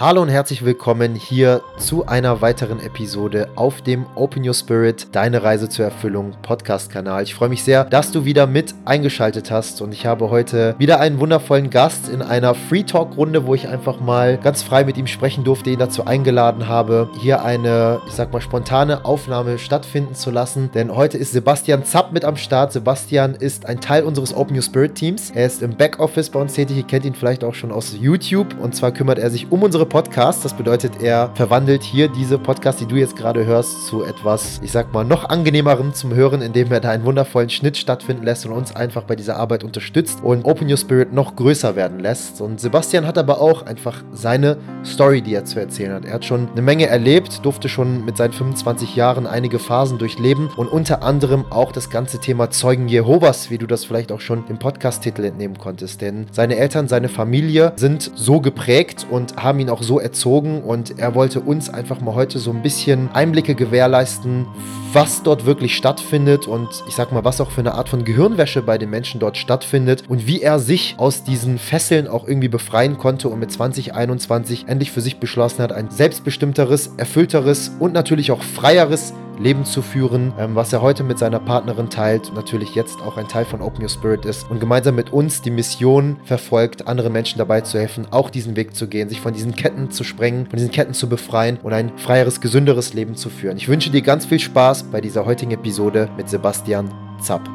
Hallo und herzlich willkommen hier zu einer weiteren Episode auf dem Open Your Spirit, deine Reise zur Erfüllung Podcast-Kanal. Ich freue mich sehr, dass du wieder mit eingeschaltet hast und ich habe heute wieder einen wundervollen Gast in einer Free Talk-Runde, wo ich einfach mal ganz frei mit ihm sprechen durfte, ihn dazu eingeladen habe, hier eine, ich sag mal, spontane Aufnahme stattfinden zu lassen. Denn heute ist Sebastian Zapp mit am Start. Sebastian ist ein Teil unseres Open Your Spirit Teams. Er ist im Backoffice bei uns tätig. Ihr kennt ihn vielleicht auch schon aus YouTube und zwar kümmert er sich um unsere Podcasts. Das bedeutet, er verwandelt hier diese Podcasts, die du jetzt gerade hörst, zu etwas, ich sag mal, noch angenehmerem zum Hören, indem er da einen wundervollen Schnitt stattfinden lässt und uns einfach bei dieser Arbeit unterstützt und Open Your Spirit noch größer werden lässt. Und Sebastian hat aber auch einfach seine Story, die er zu erzählen hat. Er hat schon eine Menge erlebt, durfte schon mit seinen 25 Jahren einige Phasen durchleben und unter anderem auch das ganze Thema Zeugen Jehovas, wie du das vielleicht auch schon im Podcast-Titel entnehmen konntest. Denn seine Eltern, seine Familie sind so geprägt und haben ihn auch auch so erzogen und er wollte uns einfach mal heute so ein bisschen Einblicke gewährleisten, was dort wirklich stattfindet und ich sag mal, was auch für eine Art von Gehirnwäsche bei den Menschen dort stattfindet und wie er sich aus diesen Fesseln auch irgendwie befreien konnte und mit 2021 endlich für sich beschlossen hat, ein selbstbestimmteres, erfüllteres und natürlich auch freieres Leben zu führen, ähm, was er heute mit seiner Partnerin teilt, natürlich jetzt auch ein Teil von Open Your Spirit ist und gemeinsam mit uns die Mission verfolgt, anderen Menschen dabei zu helfen, auch diesen Weg zu gehen, sich von diesen Ketten zu sprengen, von diesen Ketten zu befreien und ein freieres, gesünderes Leben zu führen. Ich wünsche dir ganz viel Spaß bei dieser heutigen Episode mit Sebastian Zapp.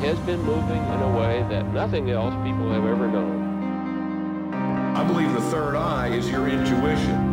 has been moving in a way that nothing else people have ever known. I believe the third eye is your intuition.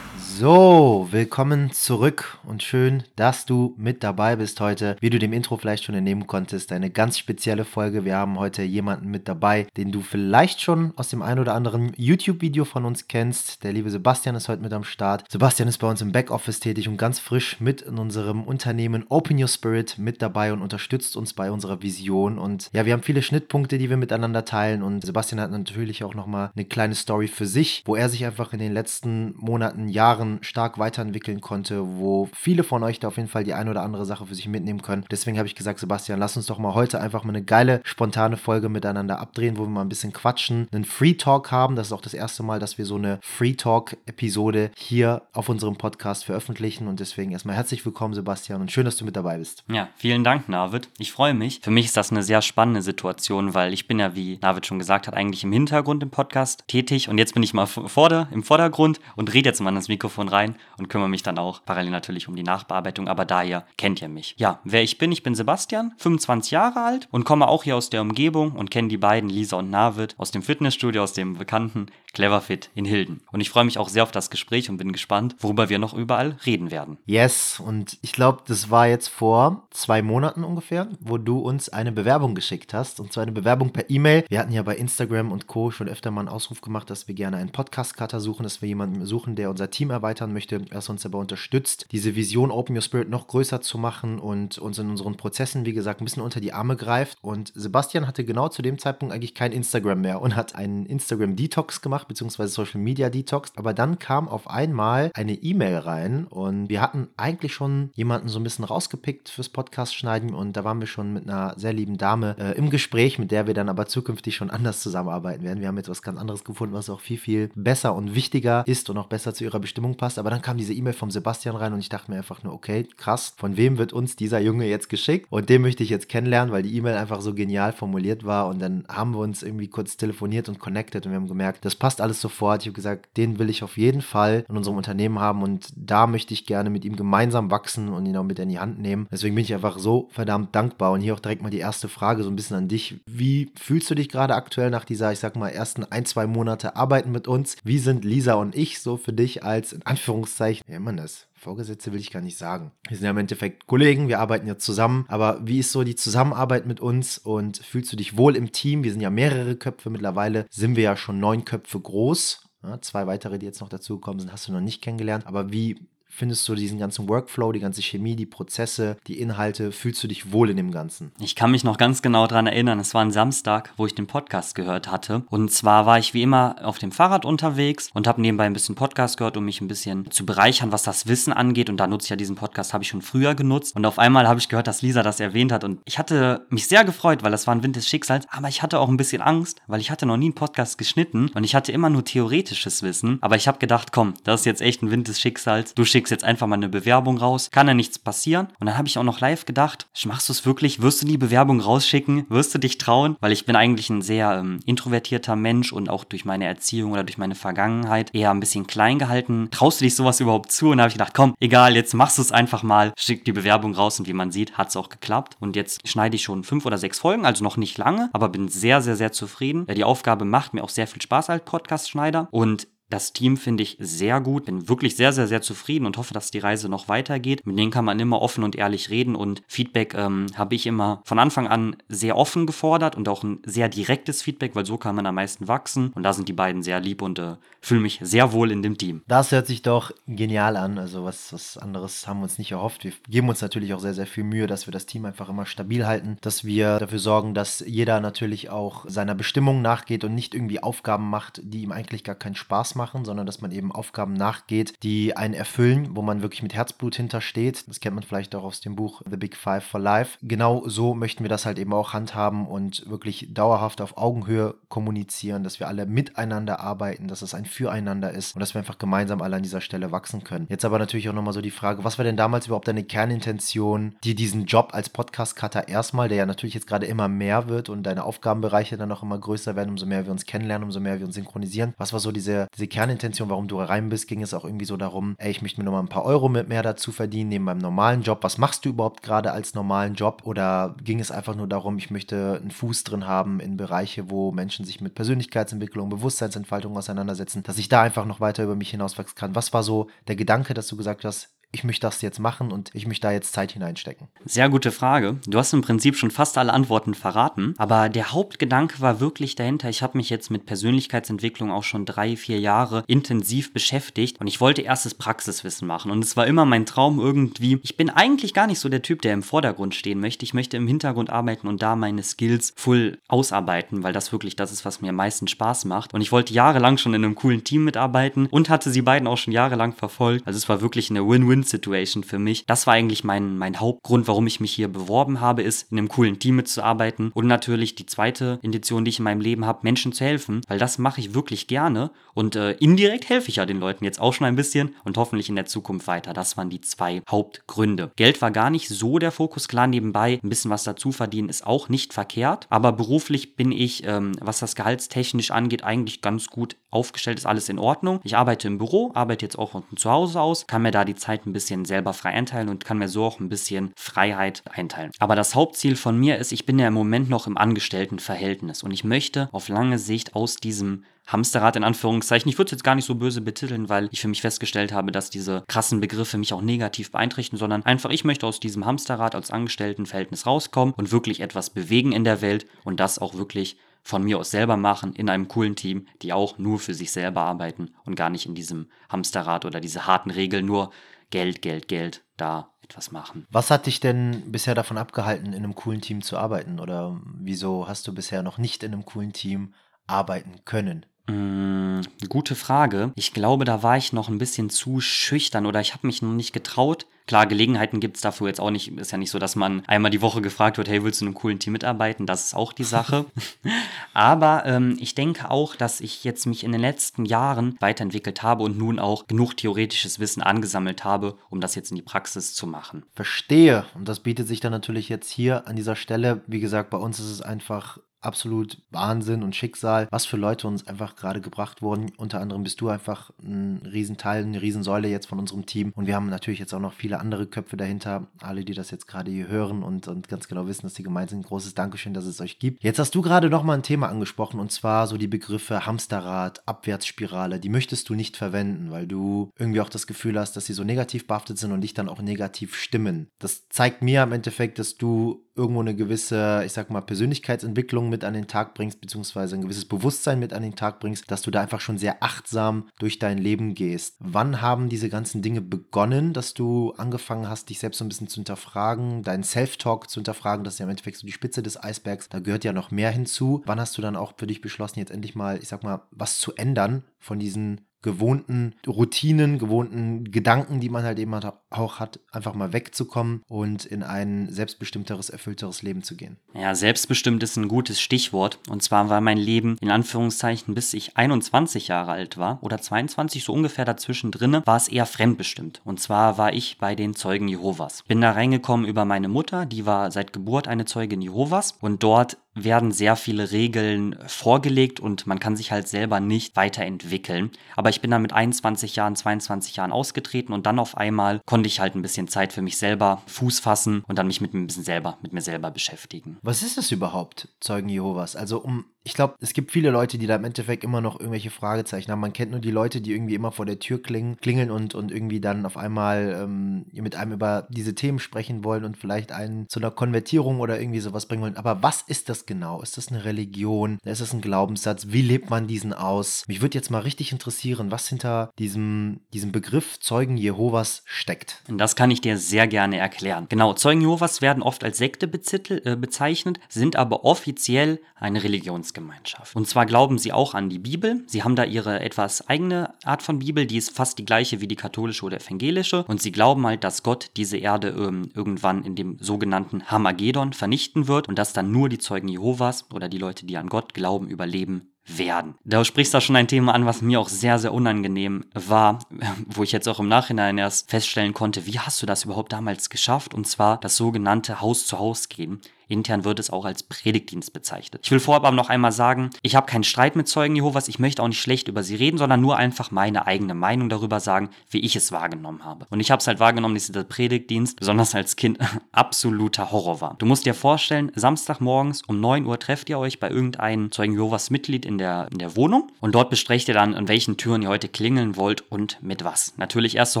So, willkommen zurück und schön, dass du mit dabei bist heute. Wie du dem Intro vielleicht schon entnehmen konntest, eine ganz spezielle Folge. Wir haben heute jemanden mit dabei, den du vielleicht schon aus dem ein oder anderen YouTube-Video von uns kennst. Der liebe Sebastian ist heute mit am Start. Sebastian ist bei uns im Backoffice tätig und ganz frisch mit in unserem Unternehmen Open Your Spirit mit dabei und unterstützt uns bei unserer Vision. Und ja, wir haben viele Schnittpunkte, die wir miteinander teilen. Und Sebastian hat natürlich auch nochmal eine kleine Story für sich, wo er sich einfach in den letzten Monaten, Jahren Jahren stark weiterentwickeln konnte, wo viele von euch da auf jeden Fall die eine oder andere Sache für sich mitnehmen können. Deswegen habe ich gesagt, Sebastian, lass uns doch mal heute einfach mal eine geile, spontane Folge miteinander abdrehen, wo wir mal ein bisschen quatschen, einen Free Talk haben. Das ist auch das erste Mal, dass wir so eine Free Talk-Episode hier auf unserem Podcast veröffentlichen. Und deswegen erstmal herzlich willkommen, Sebastian, und schön, dass du mit dabei bist. Ja, vielen Dank, Navid. Ich freue mich. Für mich ist das eine sehr spannende Situation, weil ich bin ja, wie Navid schon gesagt hat, eigentlich im Hintergrund im Podcast tätig und jetzt bin ich mal vor der, im Vordergrund und rede jetzt mal ins Mikrofon Mikrofon rein und kümmere mich dann auch parallel natürlich um die Nachbearbeitung. Aber daher kennt ihr mich. Ja, wer ich bin, ich bin Sebastian, 25 Jahre alt und komme auch hier aus der Umgebung und kenne die beiden, Lisa und Navid, aus dem Fitnessstudio, aus dem bekannten Cleverfit in Hilden. Und ich freue mich auch sehr auf das Gespräch und bin gespannt, worüber wir noch überall reden werden. Yes, und ich glaube, das war jetzt vor zwei Monaten ungefähr, wo du uns eine Bewerbung geschickt hast. Und zwar eine Bewerbung per E-Mail. Wir hatten ja bei Instagram und Co. schon öfter mal einen Ausruf gemacht, dass wir gerne einen Podcast-Cutter suchen, dass wir jemanden suchen, der unser Team erweitern möchte, was uns aber unterstützt, diese Vision Open Your Spirit noch größer zu machen und uns in unseren Prozessen, wie gesagt, ein bisschen unter die Arme greift. Und Sebastian hatte genau zu dem Zeitpunkt eigentlich kein Instagram mehr und hat einen Instagram-Detox gemacht gemacht, beziehungsweise Social Media Detox. Aber dann kam auf einmal eine E-Mail rein und wir hatten eigentlich schon jemanden so ein bisschen rausgepickt fürs Podcast schneiden und da waren wir schon mit einer sehr lieben Dame äh, im Gespräch, mit der wir dann aber zukünftig schon anders zusammenarbeiten werden. Wir haben jetzt was ganz anderes gefunden, was auch viel, viel besser und wichtiger ist und auch besser zu ihrer Bestimmung passt. Aber dann kam diese E-Mail vom Sebastian rein und ich dachte mir einfach nur, okay, krass, von wem wird uns dieser Junge jetzt geschickt? Und den möchte ich jetzt kennenlernen, weil die E-Mail einfach so genial formuliert war und dann haben wir uns irgendwie kurz telefoniert und connected und wir haben gemerkt, das passt passt alles sofort. Ich habe gesagt, den will ich auf jeden Fall in unserem Unternehmen haben und da möchte ich gerne mit ihm gemeinsam wachsen und ihn auch mit in die Hand nehmen. Deswegen bin ich einfach so verdammt dankbar. Und hier auch direkt mal die erste Frage so ein bisschen an dich. Wie fühlst du dich gerade aktuell nach dieser, ich sag mal, ersten ein, zwei Monate Arbeiten mit uns? Wie sind Lisa und ich so für dich als, in Anführungszeichen, wie nennt man das? Vorgesetzte will ich gar nicht sagen. Wir sind ja im Endeffekt Kollegen, wir arbeiten ja zusammen. Aber wie ist so die Zusammenarbeit mit uns und fühlst du dich wohl im Team? Wir sind ja mehrere Köpfe. Mittlerweile sind wir ja schon neun Köpfe groß. Ja, zwei weitere, die jetzt noch dazugekommen sind, hast du noch nicht kennengelernt. Aber wie findest du diesen ganzen Workflow, die ganze Chemie, die Prozesse, die Inhalte? Fühlst du dich wohl in dem Ganzen? Ich kann mich noch ganz genau daran erinnern. Es war ein Samstag, wo ich den Podcast gehört hatte. Und zwar war ich wie immer auf dem Fahrrad unterwegs und habe nebenbei ein bisschen Podcast gehört, um mich ein bisschen zu bereichern, was das Wissen angeht. Und da nutze ich ja diesen Podcast, habe ich schon früher genutzt. Und auf einmal habe ich gehört, dass Lisa das erwähnt hat. Und ich hatte mich sehr gefreut, weil das war ein Wind des Schicksals. Aber ich hatte auch ein bisschen Angst, weil ich hatte noch nie einen Podcast geschnitten und ich hatte immer nur theoretisches Wissen. Aber ich habe gedacht, komm, das ist jetzt echt ein Wind des Schicksals. Du schickst jetzt einfach mal eine Bewerbung raus. Kann ja nichts passieren. Und dann habe ich auch noch live gedacht, machst du es wirklich? Wirst du die Bewerbung rausschicken? Wirst du dich trauen? Weil ich bin eigentlich ein sehr ähm, introvertierter Mensch und auch durch meine Erziehung oder durch meine Vergangenheit eher ein bisschen klein gehalten. Traust du dich sowas überhaupt zu? Und da habe ich gedacht, komm, egal, jetzt machst du es einfach mal. Schick die Bewerbung raus und wie man sieht, hat es auch geklappt. Und jetzt schneide ich schon fünf oder sechs Folgen, also noch nicht lange, aber bin sehr, sehr, sehr zufrieden. Die Aufgabe macht mir auch sehr viel Spaß als Podcast-Schneider und das Team finde ich sehr gut, bin wirklich sehr, sehr, sehr zufrieden und hoffe, dass die Reise noch weitergeht. Mit denen kann man immer offen und ehrlich reden und Feedback ähm, habe ich immer von Anfang an sehr offen gefordert und auch ein sehr direktes Feedback, weil so kann man am meisten wachsen. Und da sind die beiden sehr lieb und äh, fühle mich sehr wohl in dem Team. Das hört sich doch genial an. Also was, was anderes haben wir uns nicht erhofft. Wir geben uns natürlich auch sehr, sehr viel Mühe, dass wir das Team einfach immer stabil halten, dass wir dafür sorgen, dass jeder natürlich auch seiner Bestimmung nachgeht und nicht irgendwie Aufgaben macht, die ihm eigentlich gar keinen Spaß machen machen, sondern dass man eben Aufgaben nachgeht, die einen erfüllen, wo man wirklich mit Herzblut hintersteht. Das kennt man vielleicht auch aus dem Buch The Big Five for Life. Genau so möchten wir das halt eben auch handhaben und wirklich dauerhaft auf Augenhöhe kommunizieren, dass wir alle miteinander arbeiten, dass es ein Füreinander ist und dass wir einfach gemeinsam alle an dieser Stelle wachsen können. Jetzt aber natürlich auch nochmal so die Frage, was war denn damals überhaupt deine Kernintention, dir diesen Job als Podcast-Cutter erstmal, der ja natürlich jetzt gerade immer mehr wird und deine Aufgabenbereiche dann auch immer größer werden, umso mehr wir uns kennenlernen, umso mehr wir uns synchronisieren. Was war so diese, diese Kernintention, warum du rein bist, ging es auch irgendwie so darum, ey, ich möchte mir nochmal ein paar Euro mit mehr dazu verdienen, neben meinem normalen Job. Was machst du überhaupt gerade als normalen Job? Oder ging es einfach nur darum, ich möchte einen Fuß drin haben in Bereiche, wo Menschen sich mit Persönlichkeitsentwicklung, Bewusstseinsentfaltung auseinandersetzen, dass ich da einfach noch weiter über mich hinauswachsen kann? Was war so der Gedanke, dass du gesagt hast, ich möchte das jetzt machen und ich möchte da jetzt Zeit hineinstecken? Sehr gute Frage. Du hast im Prinzip schon fast alle Antworten verraten, aber der Hauptgedanke war wirklich dahinter. Ich habe mich jetzt mit Persönlichkeitsentwicklung auch schon drei, vier Jahre intensiv beschäftigt und ich wollte erstes Praxiswissen machen und es war immer mein Traum irgendwie. Ich bin eigentlich gar nicht so der Typ, der im Vordergrund stehen möchte. Ich möchte im Hintergrund arbeiten und da meine Skills full ausarbeiten, weil das wirklich das ist, was mir am meisten Spaß macht. Und ich wollte jahrelang schon in einem coolen Team mitarbeiten und hatte sie beiden auch schon jahrelang verfolgt. Also es war wirklich eine Win-Win Win-Situation für mich. Das war eigentlich mein, mein Hauptgrund, warum ich mich hier beworben habe, ist in einem coolen Team mitzuarbeiten und natürlich die zweite Intention, die ich in meinem Leben habe, Menschen zu helfen, weil das mache ich wirklich gerne und äh, indirekt helfe ich ja den Leuten jetzt auch schon ein bisschen und hoffentlich in der Zukunft weiter. Das waren die zwei Hauptgründe. Geld war gar nicht so der Fokus, klar nebenbei ein bisschen was dazu verdienen ist auch nicht verkehrt, aber beruflich bin ich, ähm, was das gehaltstechnisch angeht, eigentlich ganz gut aufgestellt, ist alles in Ordnung. Ich arbeite im Büro, arbeite jetzt auch von zu Hause aus, kann mir da die Zeit ein bisschen selber frei einteilen und kann mir so auch ein bisschen Freiheit einteilen. Aber das Hauptziel von mir ist, ich bin ja im Moment noch im Angestelltenverhältnis und ich möchte auf lange Sicht aus diesem Hamsterrad in Anführungszeichen. Ich würde es jetzt gar nicht so böse betiteln, weil ich für mich festgestellt habe, dass diese krassen Begriffe mich auch negativ beeinträchtigen, sondern einfach, ich möchte aus diesem Hamsterrad als Angestelltenverhältnis rauskommen und wirklich etwas bewegen in der Welt und das auch wirklich von mir aus selber machen in einem coolen Team, die auch nur für sich selber arbeiten und gar nicht in diesem Hamsterrad oder diese harten Regeln nur Geld, Geld, Geld da etwas machen. Was hat dich denn bisher davon abgehalten, in einem coolen Team zu arbeiten? Oder wieso hast du bisher noch nicht in einem coolen Team arbeiten können? Mm, gute Frage. Ich glaube, da war ich noch ein bisschen zu schüchtern oder ich habe mich noch nicht getraut, Klar, Gelegenheiten gibt es dafür jetzt auch nicht. Ist ja nicht so, dass man einmal die Woche gefragt wird, hey, willst du in einem coolen Team mitarbeiten? Das ist auch die Sache. Aber ähm, ich denke auch, dass ich jetzt mich in den letzten Jahren weiterentwickelt habe und nun auch genug theoretisches Wissen angesammelt habe, um das jetzt in die Praxis zu machen. Verstehe. Und das bietet sich dann natürlich jetzt hier an dieser Stelle. Wie gesagt, bei uns ist es einfach absolut Wahnsinn und Schicksal, was für Leute uns einfach gerade gebracht wurden. Unter anderem bist du einfach ein Riesenteil, eine Riesensäule jetzt von unserem Team. Und wir haben natürlich jetzt auch noch viele andere Köpfe dahinter. Alle, die das jetzt gerade hier hören und, und ganz genau wissen, dass die gemeint sind. Großes Dankeschön, dass es euch gibt. Jetzt hast du gerade noch mal ein Thema angesprochen und zwar so die Begriffe Hamsterrad, Abwärtsspirale. Die möchtest du nicht verwenden, weil du irgendwie auch das Gefühl hast, dass sie so negativ behaftet sind und dich dann auch negativ stimmen. Das zeigt mir im Endeffekt, dass du irgendwo eine gewisse, ich sag mal, Persönlichkeitsentwicklung mit an den Tag bringst, beziehungsweise ein gewisses Bewusstsein mit an den Tag bringst, dass du da einfach schon sehr achtsam durch dein Leben gehst. Wann haben diese ganzen Dinge begonnen, dass du angefangen hast, dich selbst so ein bisschen zu hinterfragen, deinen Self-Talk zu hinterfragen? Das ist ja im Endeffekt so die Spitze des Eisbergs. Da gehört ja noch mehr hinzu. Wann hast du dann auch für dich beschlossen, jetzt endlich mal, ich sag mal, was zu ändern von diesen gewohnten Routinen, gewohnten Gedanken, die man halt eben auch hat, einfach mal wegzukommen und in ein selbstbestimmteres, erfüllteres Leben zu gehen. Ja, selbstbestimmt ist ein gutes Stichwort. Und zwar war mein Leben in Anführungszeichen, bis ich 21 Jahre alt war oder 22, so ungefähr dazwischen drinne, war es eher fremdbestimmt. Und zwar war ich bei den Zeugen Jehovas. Bin da reingekommen über meine Mutter, die war seit Geburt eine Zeugin Jehovas und dort werden sehr viele Regeln vorgelegt und man kann sich halt selber nicht weiterentwickeln. Aber ich bin dann mit 21 Jahren, 22 Jahren ausgetreten und dann auf einmal konnte ich halt ein bisschen Zeit für mich selber Fuß fassen und dann mich mit ein bisschen selber, mit mir selber beschäftigen. Was ist das überhaupt, Zeugen Jehovas? Also um ich glaube, es gibt viele Leute, die da im Endeffekt immer noch irgendwelche Fragezeichen haben. Man kennt nur die Leute, die irgendwie immer vor der Tür klingen, klingeln und, und irgendwie dann auf einmal ähm, mit einem über diese Themen sprechen wollen und vielleicht einen zu einer Konvertierung oder irgendwie sowas bringen wollen. Aber was ist das genau? Ist das eine Religion? Ist das ein Glaubenssatz? Wie lebt man diesen aus? Mich würde jetzt mal richtig interessieren, was hinter diesem, diesem Begriff Zeugen Jehovas steckt. Das kann ich dir sehr gerne erklären. Genau, Zeugen Jehovas werden oft als Sekte äh, bezeichnet, sind aber offiziell eine Religions Glaubensgemeinschaft. Und zwar glauben sie auch an die Bibel. Sie haben da ihre etwas eigene Art von Bibel, die ist fast die gleiche wie die katholische oder evangelische. Und sie glauben halt, dass Gott diese Erde ähm, irgendwann in dem sogenannten Hamagedon vernichten wird und dass dann nur die Zeugen Jehovas oder die Leute, die an Gott glauben, überleben werden. Da sprichst du schon ein Thema an, was mir auch sehr, sehr unangenehm war, wo ich jetzt auch im Nachhinein erst feststellen konnte, wie hast du das überhaupt damals geschafft? Und zwar das sogenannte Haus zu Haus gehen. Intern wird es auch als Predigtdienst bezeichnet. Ich will vorab aber noch einmal sagen, ich habe keinen Streit mit Zeugen Jehovas, ich möchte auch nicht schlecht über sie reden, sondern nur einfach meine eigene Meinung darüber sagen, wie ich es wahrgenommen habe. Und ich habe es halt wahrgenommen, dass dieser Predigtdienst, besonders als Kind, absoluter Horror war. Du musst dir vorstellen, Samstagmorgens um 9 Uhr trefft ihr euch bei irgendeinem Zeugen Jehovas Mitglied in der, in der Wohnung und dort besprecht ihr dann, an welchen Türen ihr heute klingeln wollt und mit was. Natürlich erste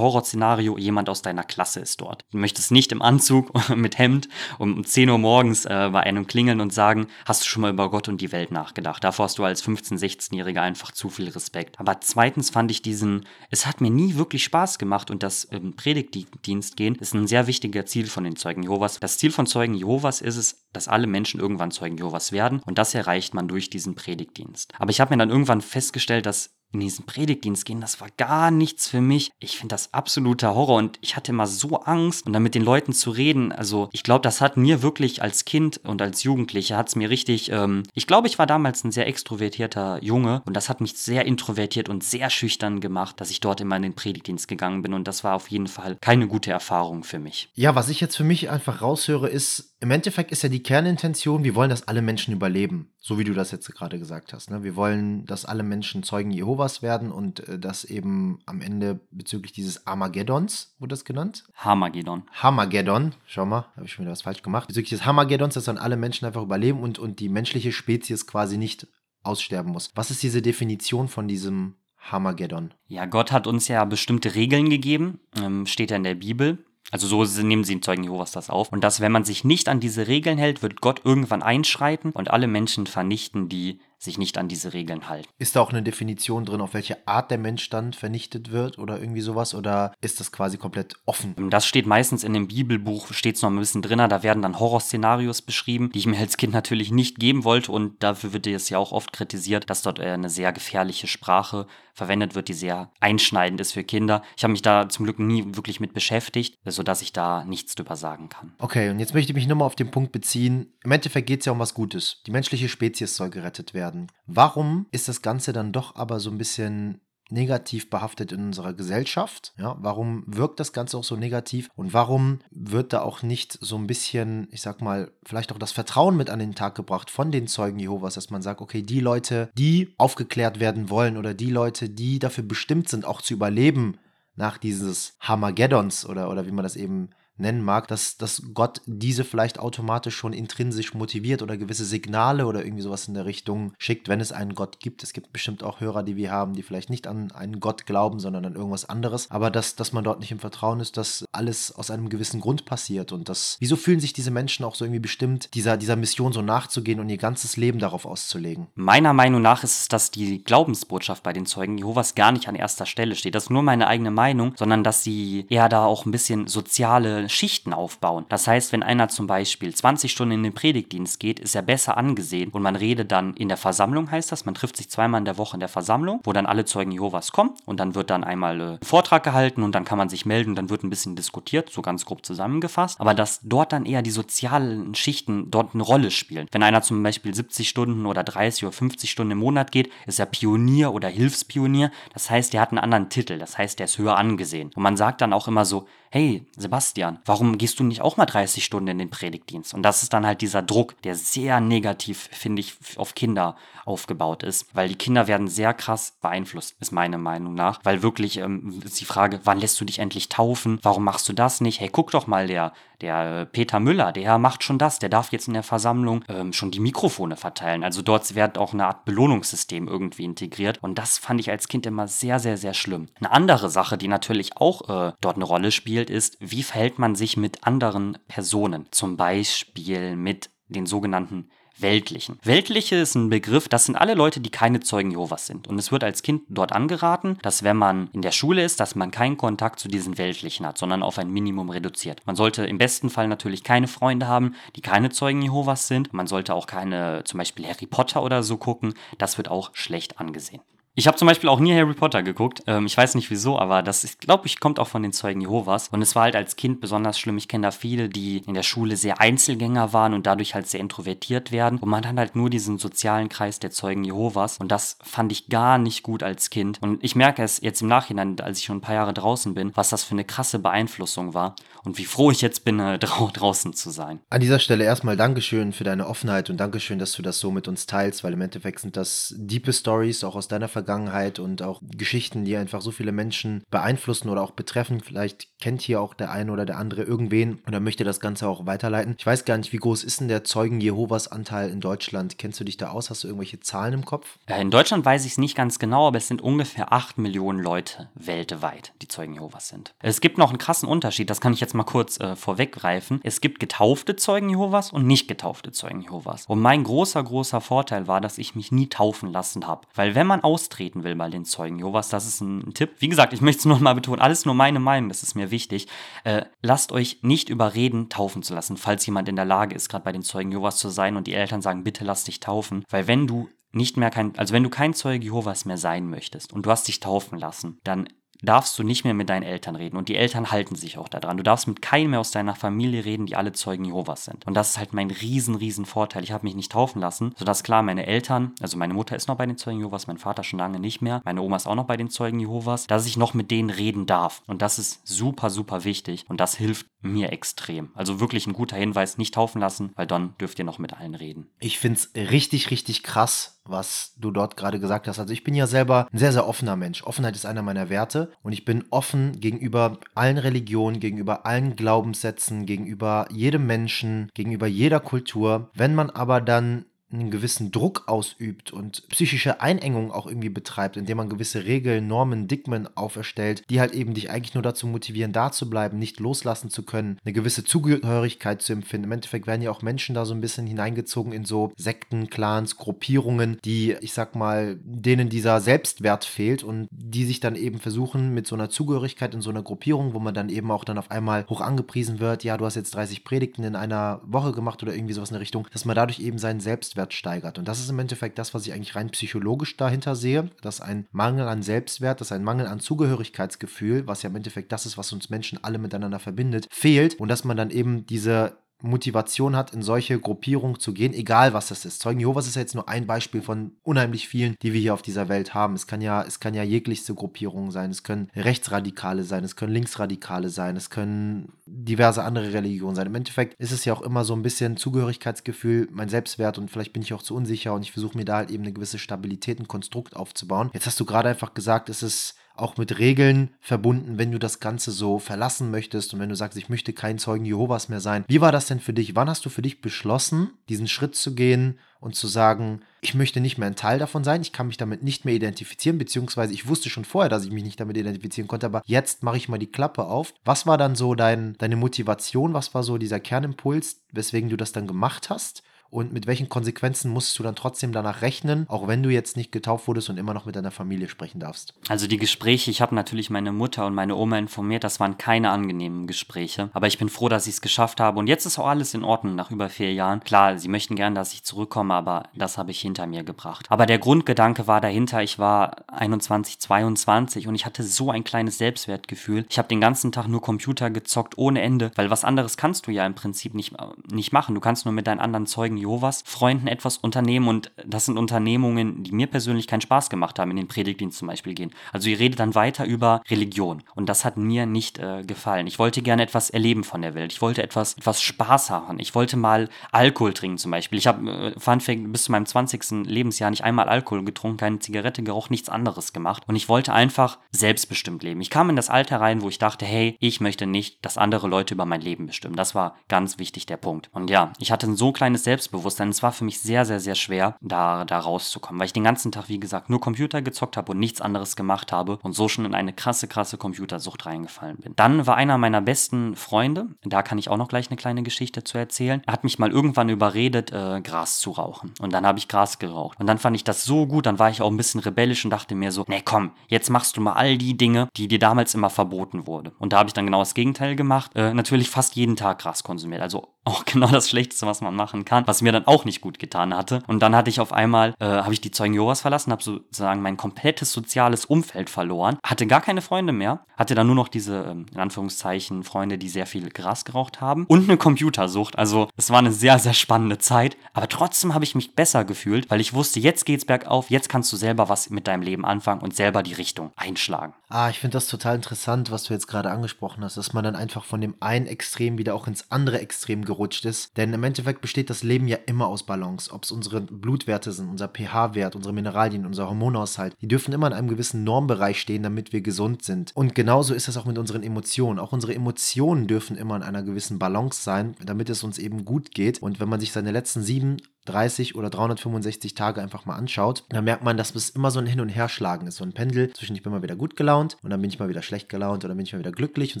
Horrorszenario, jemand aus deiner Klasse ist dort. Du möchtest nicht im Anzug mit Hemd um 10 Uhr morgens morgens äh, bei einem klingeln und sagen, hast du schon mal über Gott und die Welt nachgedacht? Davor hast du als 15-, 16-Jähriger einfach zu viel Respekt. Aber zweitens fand ich diesen, es hat mir nie wirklich Spaß gemacht und das ähm, Predigtdienst gehen ist ein sehr wichtiger Ziel von den Zeugen Jehovas. Das Ziel von Zeugen Jehovas ist es, dass alle Menschen irgendwann Zeugen Jehovas werden und das erreicht man durch diesen Predigtdienst. Aber ich habe mir dann irgendwann festgestellt, dass in diesen Predigtdienst gehen, das war gar nichts für mich. Ich finde das absoluter Horror und ich hatte immer so Angst und dann mit den Leuten zu reden. Also ich glaube, das hat mir wirklich als Kind und als Jugendlicher hat es mir richtig, ähm, ich glaube, ich war damals ein sehr extrovertierter Junge und das hat mich sehr introvertiert und sehr schüchtern gemacht, dass ich dort immer in den Predigtdienst gegangen bin und das war auf jeden Fall keine gute Erfahrung für mich. Ja, was ich jetzt für mich einfach raushöre, ist, im Endeffekt ist ja die Kernintention, wir wollen, dass alle Menschen überleben, so wie du das jetzt gerade gesagt hast. Ne? Wir wollen, dass alle Menschen Zeugen Jehovas werden und äh, dass eben am Ende bezüglich dieses Armageddons, wurde das genannt? Hamageddon. Hamageddon, schau mal, habe ich schon wieder was falsch gemacht. Bezüglich des Hamageddons, dass dann alle Menschen einfach überleben und, und die menschliche Spezies quasi nicht aussterben muss. Was ist diese Definition von diesem Hamageddon? Ja, Gott hat uns ja bestimmte Regeln gegeben, ähm, steht ja in der Bibel. Also so nehmen sie in Zeugen Jehovas das auf. Und dass, wenn man sich nicht an diese Regeln hält, wird Gott irgendwann einschreiten und alle Menschen vernichten, die sich nicht an diese Regeln halten. Ist da auch eine Definition drin, auf welche Art der Mensch dann vernichtet wird oder irgendwie sowas? Oder ist das quasi komplett offen? Das steht meistens in dem Bibelbuch, steht es noch ein bisschen drin. Da werden dann Horrorszenarios beschrieben, die ich mir als Kind natürlich nicht geben wollte. Und dafür wird es ja auch oft kritisiert, dass dort äh, eine sehr gefährliche Sprache verwendet wird, die sehr einschneidend ist für Kinder. Ich habe mich da zum Glück nie wirklich mit beschäftigt, sodass ich da nichts drüber sagen kann. Okay, und jetzt möchte ich mich nochmal auf den Punkt beziehen. Im Endeffekt geht es ja um was Gutes. Die menschliche Spezies soll gerettet werden. Warum ist das Ganze dann doch aber so ein bisschen negativ behaftet in unserer Gesellschaft? Ja, warum wirkt das Ganze auch so negativ? Und warum wird da auch nicht so ein bisschen, ich sag mal, vielleicht auch das Vertrauen mit an den Tag gebracht von den Zeugen Jehovas, dass man sagt, okay, die Leute, die aufgeklärt werden wollen oder die Leute, die dafür bestimmt sind, auch zu überleben nach dieses Hamageddons oder, oder wie man das eben nennen mag, dass, dass Gott diese vielleicht automatisch schon intrinsisch motiviert oder gewisse Signale oder irgendwie sowas in der Richtung schickt, wenn es einen Gott gibt. Es gibt bestimmt auch Hörer, die wir haben, die vielleicht nicht an einen Gott glauben, sondern an irgendwas anderes. Aber dass, dass man dort nicht im Vertrauen ist, dass alles aus einem gewissen Grund passiert und das, wieso fühlen sich diese Menschen auch so irgendwie bestimmt, dieser, dieser Mission so nachzugehen und ihr ganzes Leben darauf auszulegen? Meiner Meinung nach ist es, dass die Glaubensbotschaft bei den Zeugen Jehovas gar nicht an erster Stelle steht. Das ist nur meine eigene Meinung, sondern dass sie eher da auch ein bisschen soziale Schichten aufbauen. Das heißt, wenn einer zum Beispiel 20 Stunden in den Predigtdienst geht, ist er besser angesehen und man redet dann in der Versammlung, heißt das. Man trifft sich zweimal in der Woche in der Versammlung, wo dann alle Zeugen Jehovas kommen und dann wird dann einmal äh, Vortrag gehalten und dann kann man sich melden und dann wird ein bisschen diskutiert, so ganz grob zusammengefasst. Aber dass dort dann eher die sozialen Schichten dort eine Rolle spielen. Wenn einer zum Beispiel 70 Stunden oder 30 oder 50 Stunden im Monat geht, ist er Pionier oder Hilfspionier. Das heißt, er hat einen anderen Titel. Das heißt, er ist höher angesehen. Und man sagt dann auch immer so, hey Sebastian, warum gehst du nicht auch mal 30 Stunden in den Predigtdienst? Und das ist dann halt dieser Druck, der sehr negativ, finde ich, auf Kinder aufgebaut ist, weil die Kinder werden sehr krass beeinflusst, ist meine Meinung nach, weil wirklich ähm, ist die Frage, wann lässt du dich endlich taufen? Warum machst du das nicht? Hey, guck doch mal, der, der Peter Müller, der macht schon das, der darf jetzt in der Versammlung ähm, schon die Mikrofone verteilen. Also dort wird auch eine Art Belohnungssystem irgendwie integriert und das fand ich als Kind immer sehr, sehr, sehr schlimm. Eine andere Sache, die natürlich auch äh, dort eine Rolle spielt, ist, wie verhält man sich mit anderen Personen? Zum Beispiel mit den sogenannten Weltlichen. Weltliche ist ein Begriff, das sind alle Leute, die keine Zeugen Jehovas sind. Und es wird als Kind dort angeraten, dass wenn man in der Schule ist, dass man keinen Kontakt zu diesen Weltlichen hat, sondern auf ein Minimum reduziert. Man sollte im besten Fall natürlich keine Freunde haben, die keine Zeugen Jehovas sind. Man sollte auch keine, zum Beispiel Harry Potter oder so gucken. Das wird auch schlecht angesehen. Ich habe zum Beispiel auch nie Harry Potter geguckt. Ähm, ich weiß nicht wieso, aber das, glaube ich, kommt auch von den Zeugen Jehovas. Und es war halt als Kind besonders schlimm. Ich kenne da viele, die in der Schule sehr Einzelgänger waren und dadurch halt sehr introvertiert werden. Und man hat halt nur diesen sozialen Kreis der Zeugen Jehovas. Und das fand ich gar nicht gut als Kind. Und ich merke es jetzt im Nachhinein, als ich schon ein paar Jahre draußen bin, was das für eine krasse Beeinflussung war. Und wie froh ich jetzt bin, äh, drau draußen zu sein. An dieser Stelle erstmal Dankeschön für deine Offenheit und Dankeschön, dass du das so mit uns teilst, weil im Endeffekt sind das diepe Stories auch aus deiner Vergangenheit Vergangenheit und auch Geschichten, die einfach so viele Menschen beeinflussen oder auch betreffen. Vielleicht kennt hier auch der eine oder der andere irgendwen oder möchte das Ganze auch weiterleiten. Ich weiß gar nicht, wie groß ist denn der Zeugen Jehovas Anteil in Deutschland? Kennst du dich da aus? Hast du irgendwelche Zahlen im Kopf? Äh, in Deutschland weiß ich es nicht ganz genau, aber es sind ungefähr 8 Millionen Leute weltweit, die Zeugen Jehovas sind. Es gibt noch einen krassen Unterschied, das kann ich jetzt mal kurz äh, vorweggreifen. Es gibt getaufte Zeugen Jehovas und nicht getaufte Zeugen Jehovas. Und mein großer, großer Vorteil war, dass ich mich nie taufen lassen habe. Weil wenn man austreten will bei den Zeugen Jehovas, das ist ein Tipp. Wie gesagt, ich möchte es nur mal betonen, alles nur meine Meinung, das ist mir wichtig. Äh, lasst euch nicht überreden, taufen zu lassen, falls jemand in der Lage ist, gerade bei den Zeugen Jehovas zu sein und die Eltern sagen, bitte lass dich taufen. Weil wenn du nicht mehr kein, also wenn du kein Zeuge Jehovas mehr sein möchtest und du hast dich taufen lassen, dann darfst du nicht mehr mit deinen Eltern reden. Und die Eltern halten sich auch daran. Du darfst mit keinem mehr aus deiner Familie reden, die alle Zeugen Jehovas sind. Und das ist halt mein riesen, riesen Vorteil. Ich habe mich nicht taufen lassen, sodass klar meine Eltern, also meine Mutter ist noch bei den Zeugen Jehovas, mein Vater schon lange nicht mehr, meine Oma ist auch noch bei den Zeugen Jehovas, dass ich noch mit denen reden darf. Und das ist super, super wichtig. Und das hilft mir extrem. Also wirklich ein guter Hinweis, nicht taufen lassen, weil dann dürft ihr noch mit allen reden. Ich finde es richtig, richtig krass, was du dort gerade gesagt hast. Also ich bin ja selber ein sehr, sehr offener Mensch. Offenheit ist einer meiner Werte und ich bin offen gegenüber allen Religionen, gegenüber allen Glaubenssätzen, gegenüber jedem Menschen, gegenüber jeder Kultur. Wenn man aber dann einen gewissen Druck ausübt und psychische Einengung auch irgendwie betreibt, indem man gewisse Regeln, Normen, Digmen auferstellt, die halt eben dich eigentlich nur dazu motivieren, da zu bleiben, nicht loslassen zu können, eine gewisse Zugehörigkeit zu empfinden. Im Endeffekt werden ja auch Menschen da so ein bisschen hineingezogen in so Sekten, Clans, Gruppierungen, die, ich sag mal, denen dieser Selbstwert fehlt und die sich dann eben versuchen, mit so einer Zugehörigkeit in so einer Gruppierung, wo man dann eben auch dann auf einmal hoch angepriesen wird, ja, du hast jetzt 30 Predigten in einer Woche gemacht oder irgendwie sowas in der Richtung, dass man dadurch eben seinen Selbstwert Selbstwert steigert. Und das ist im Endeffekt das, was ich eigentlich rein psychologisch dahinter sehe, dass ein Mangel an Selbstwert, dass ein Mangel an Zugehörigkeitsgefühl, was ja im Endeffekt das ist, was uns Menschen alle miteinander verbindet, fehlt und dass man dann eben diese Motivation hat, in solche Gruppierungen zu gehen, egal was das ist. Zeugen Jehovas ist ja jetzt nur ein Beispiel von unheimlich vielen, die wir hier auf dieser Welt haben. Es kann ja, es kann ja jeglichste Gruppierungen sein. Es können Rechtsradikale sein, es können Linksradikale sein, es können diverse andere Religionen sein. Im Endeffekt ist es ja auch immer so ein bisschen Zugehörigkeitsgefühl, mein Selbstwert und vielleicht bin ich auch zu unsicher und ich versuche mir da halt eben eine gewisse Stabilität, ein Konstrukt aufzubauen. Jetzt hast du gerade einfach gesagt, es ist auch mit Regeln verbunden, wenn du das Ganze so verlassen möchtest und wenn du sagst, ich möchte kein Zeugen Jehovas mehr sein. Wie war das denn für dich? Wann hast du für dich beschlossen, diesen Schritt zu gehen und zu sagen, ich möchte nicht mehr ein Teil davon sein, ich kann mich damit nicht mehr identifizieren, beziehungsweise ich wusste schon vorher, dass ich mich nicht damit identifizieren konnte, aber jetzt mache ich mal die Klappe auf. Was war dann so dein, deine Motivation? Was war so dieser Kernimpuls, weswegen du das dann gemacht hast? Und mit welchen Konsequenzen musst du dann trotzdem danach rechnen, auch wenn du jetzt nicht getauft wurdest und immer noch mit deiner Familie sprechen darfst? Also die Gespräche, ich habe natürlich meine Mutter und meine Oma informiert, das waren keine angenehmen Gespräche, aber ich bin froh, dass ich es geschafft habe und jetzt ist auch alles in Ordnung nach über vier Jahren. Klar, sie möchten gern, dass ich zurückkomme, aber das habe ich hinter mir gebracht. Aber der Grundgedanke war dahinter, ich war 21, 22 und ich hatte so ein kleines Selbstwertgefühl. Ich habe den ganzen Tag nur Computer gezockt ohne Ende, weil was anderes kannst du ja im Prinzip nicht, nicht machen. Du kannst nur mit deinen anderen Zeugen Jehovas Freunden etwas unternehmen und das sind Unternehmungen, die mir persönlich keinen Spaß gemacht haben, in den Predigtdienst zum Beispiel gehen. Also ihr redet dann weiter über Religion und das hat mir nicht äh, gefallen. Ich wollte gerne etwas erleben von der Welt. Ich wollte etwas, etwas Spaß haben. Ich wollte mal Alkohol trinken zum Beispiel. Ich habe, äh, Fun Fact, bis zu meinem 20. Lebensjahr nicht einmal Alkohol getrunken, keine Zigarette geraucht, nichts anderes gemacht und ich wollte einfach selbstbestimmt leben. Ich kam in das Alter rein, wo ich dachte, hey, ich möchte nicht, dass andere Leute über mein Leben bestimmen. Das war ganz wichtig der Punkt. Und ja, ich hatte ein so kleines Selbstbewusstsein Selbstbewusstsein. Es war für mich sehr, sehr, sehr schwer, da, da rauszukommen, weil ich den ganzen Tag, wie gesagt, nur Computer gezockt habe und nichts anderes gemacht habe und so schon in eine krasse, krasse Computersucht reingefallen bin. Dann war einer meiner besten Freunde, da kann ich auch noch gleich eine kleine Geschichte zu erzählen, er hat mich mal irgendwann überredet, äh, Gras zu rauchen. Und dann habe ich Gras geraucht. Und dann fand ich das so gut, dann war ich auch ein bisschen rebellisch und dachte mir so, nee, komm, jetzt machst du mal all die Dinge, die dir damals immer verboten wurde. Und da habe ich dann genau das Gegenteil gemacht. Äh, natürlich fast jeden Tag Gras konsumiert. Also auch genau das Schlechteste, was man machen kann, was mir dann auch nicht gut getan hatte. Und dann hatte ich auf einmal, äh, habe ich die Zeugen Jehovas verlassen, habe sozusagen mein komplettes soziales Umfeld verloren, hatte gar keine Freunde mehr, hatte dann nur noch diese, ähm, in Anführungszeichen, Freunde, die sehr viel Gras geraucht haben und eine Computersucht. Also es war eine sehr, sehr spannende Zeit, aber trotzdem habe ich mich besser gefühlt, weil ich wusste, jetzt geht's bergauf, jetzt kannst du selber was mit deinem Leben anfangen und selber die Richtung einschlagen. Ah, ich finde das total interessant, was du jetzt gerade angesprochen hast, dass man dann einfach von dem einen Extrem wieder auch ins andere Extrem gerutscht ist. Denn im Endeffekt besteht das Leben ja immer aus Balance. Ob es unsere Blutwerte sind, unser pH-Wert, unsere Mineralien, unser Hormonaushalt. Die dürfen immer in einem gewissen Normbereich stehen, damit wir gesund sind. Und genauso ist es auch mit unseren Emotionen. Auch unsere Emotionen dürfen immer in einer gewissen Balance sein, damit es uns eben gut geht. Und wenn man sich seine letzten sieben 30 oder 365 Tage einfach mal anschaut, dann merkt man, dass es immer so ein Hin- und Herschlagen ist. So ein Pendel zwischen ich bin mal wieder gut gelaunt und dann bin ich mal wieder schlecht gelaunt oder bin ich mal wieder glücklich und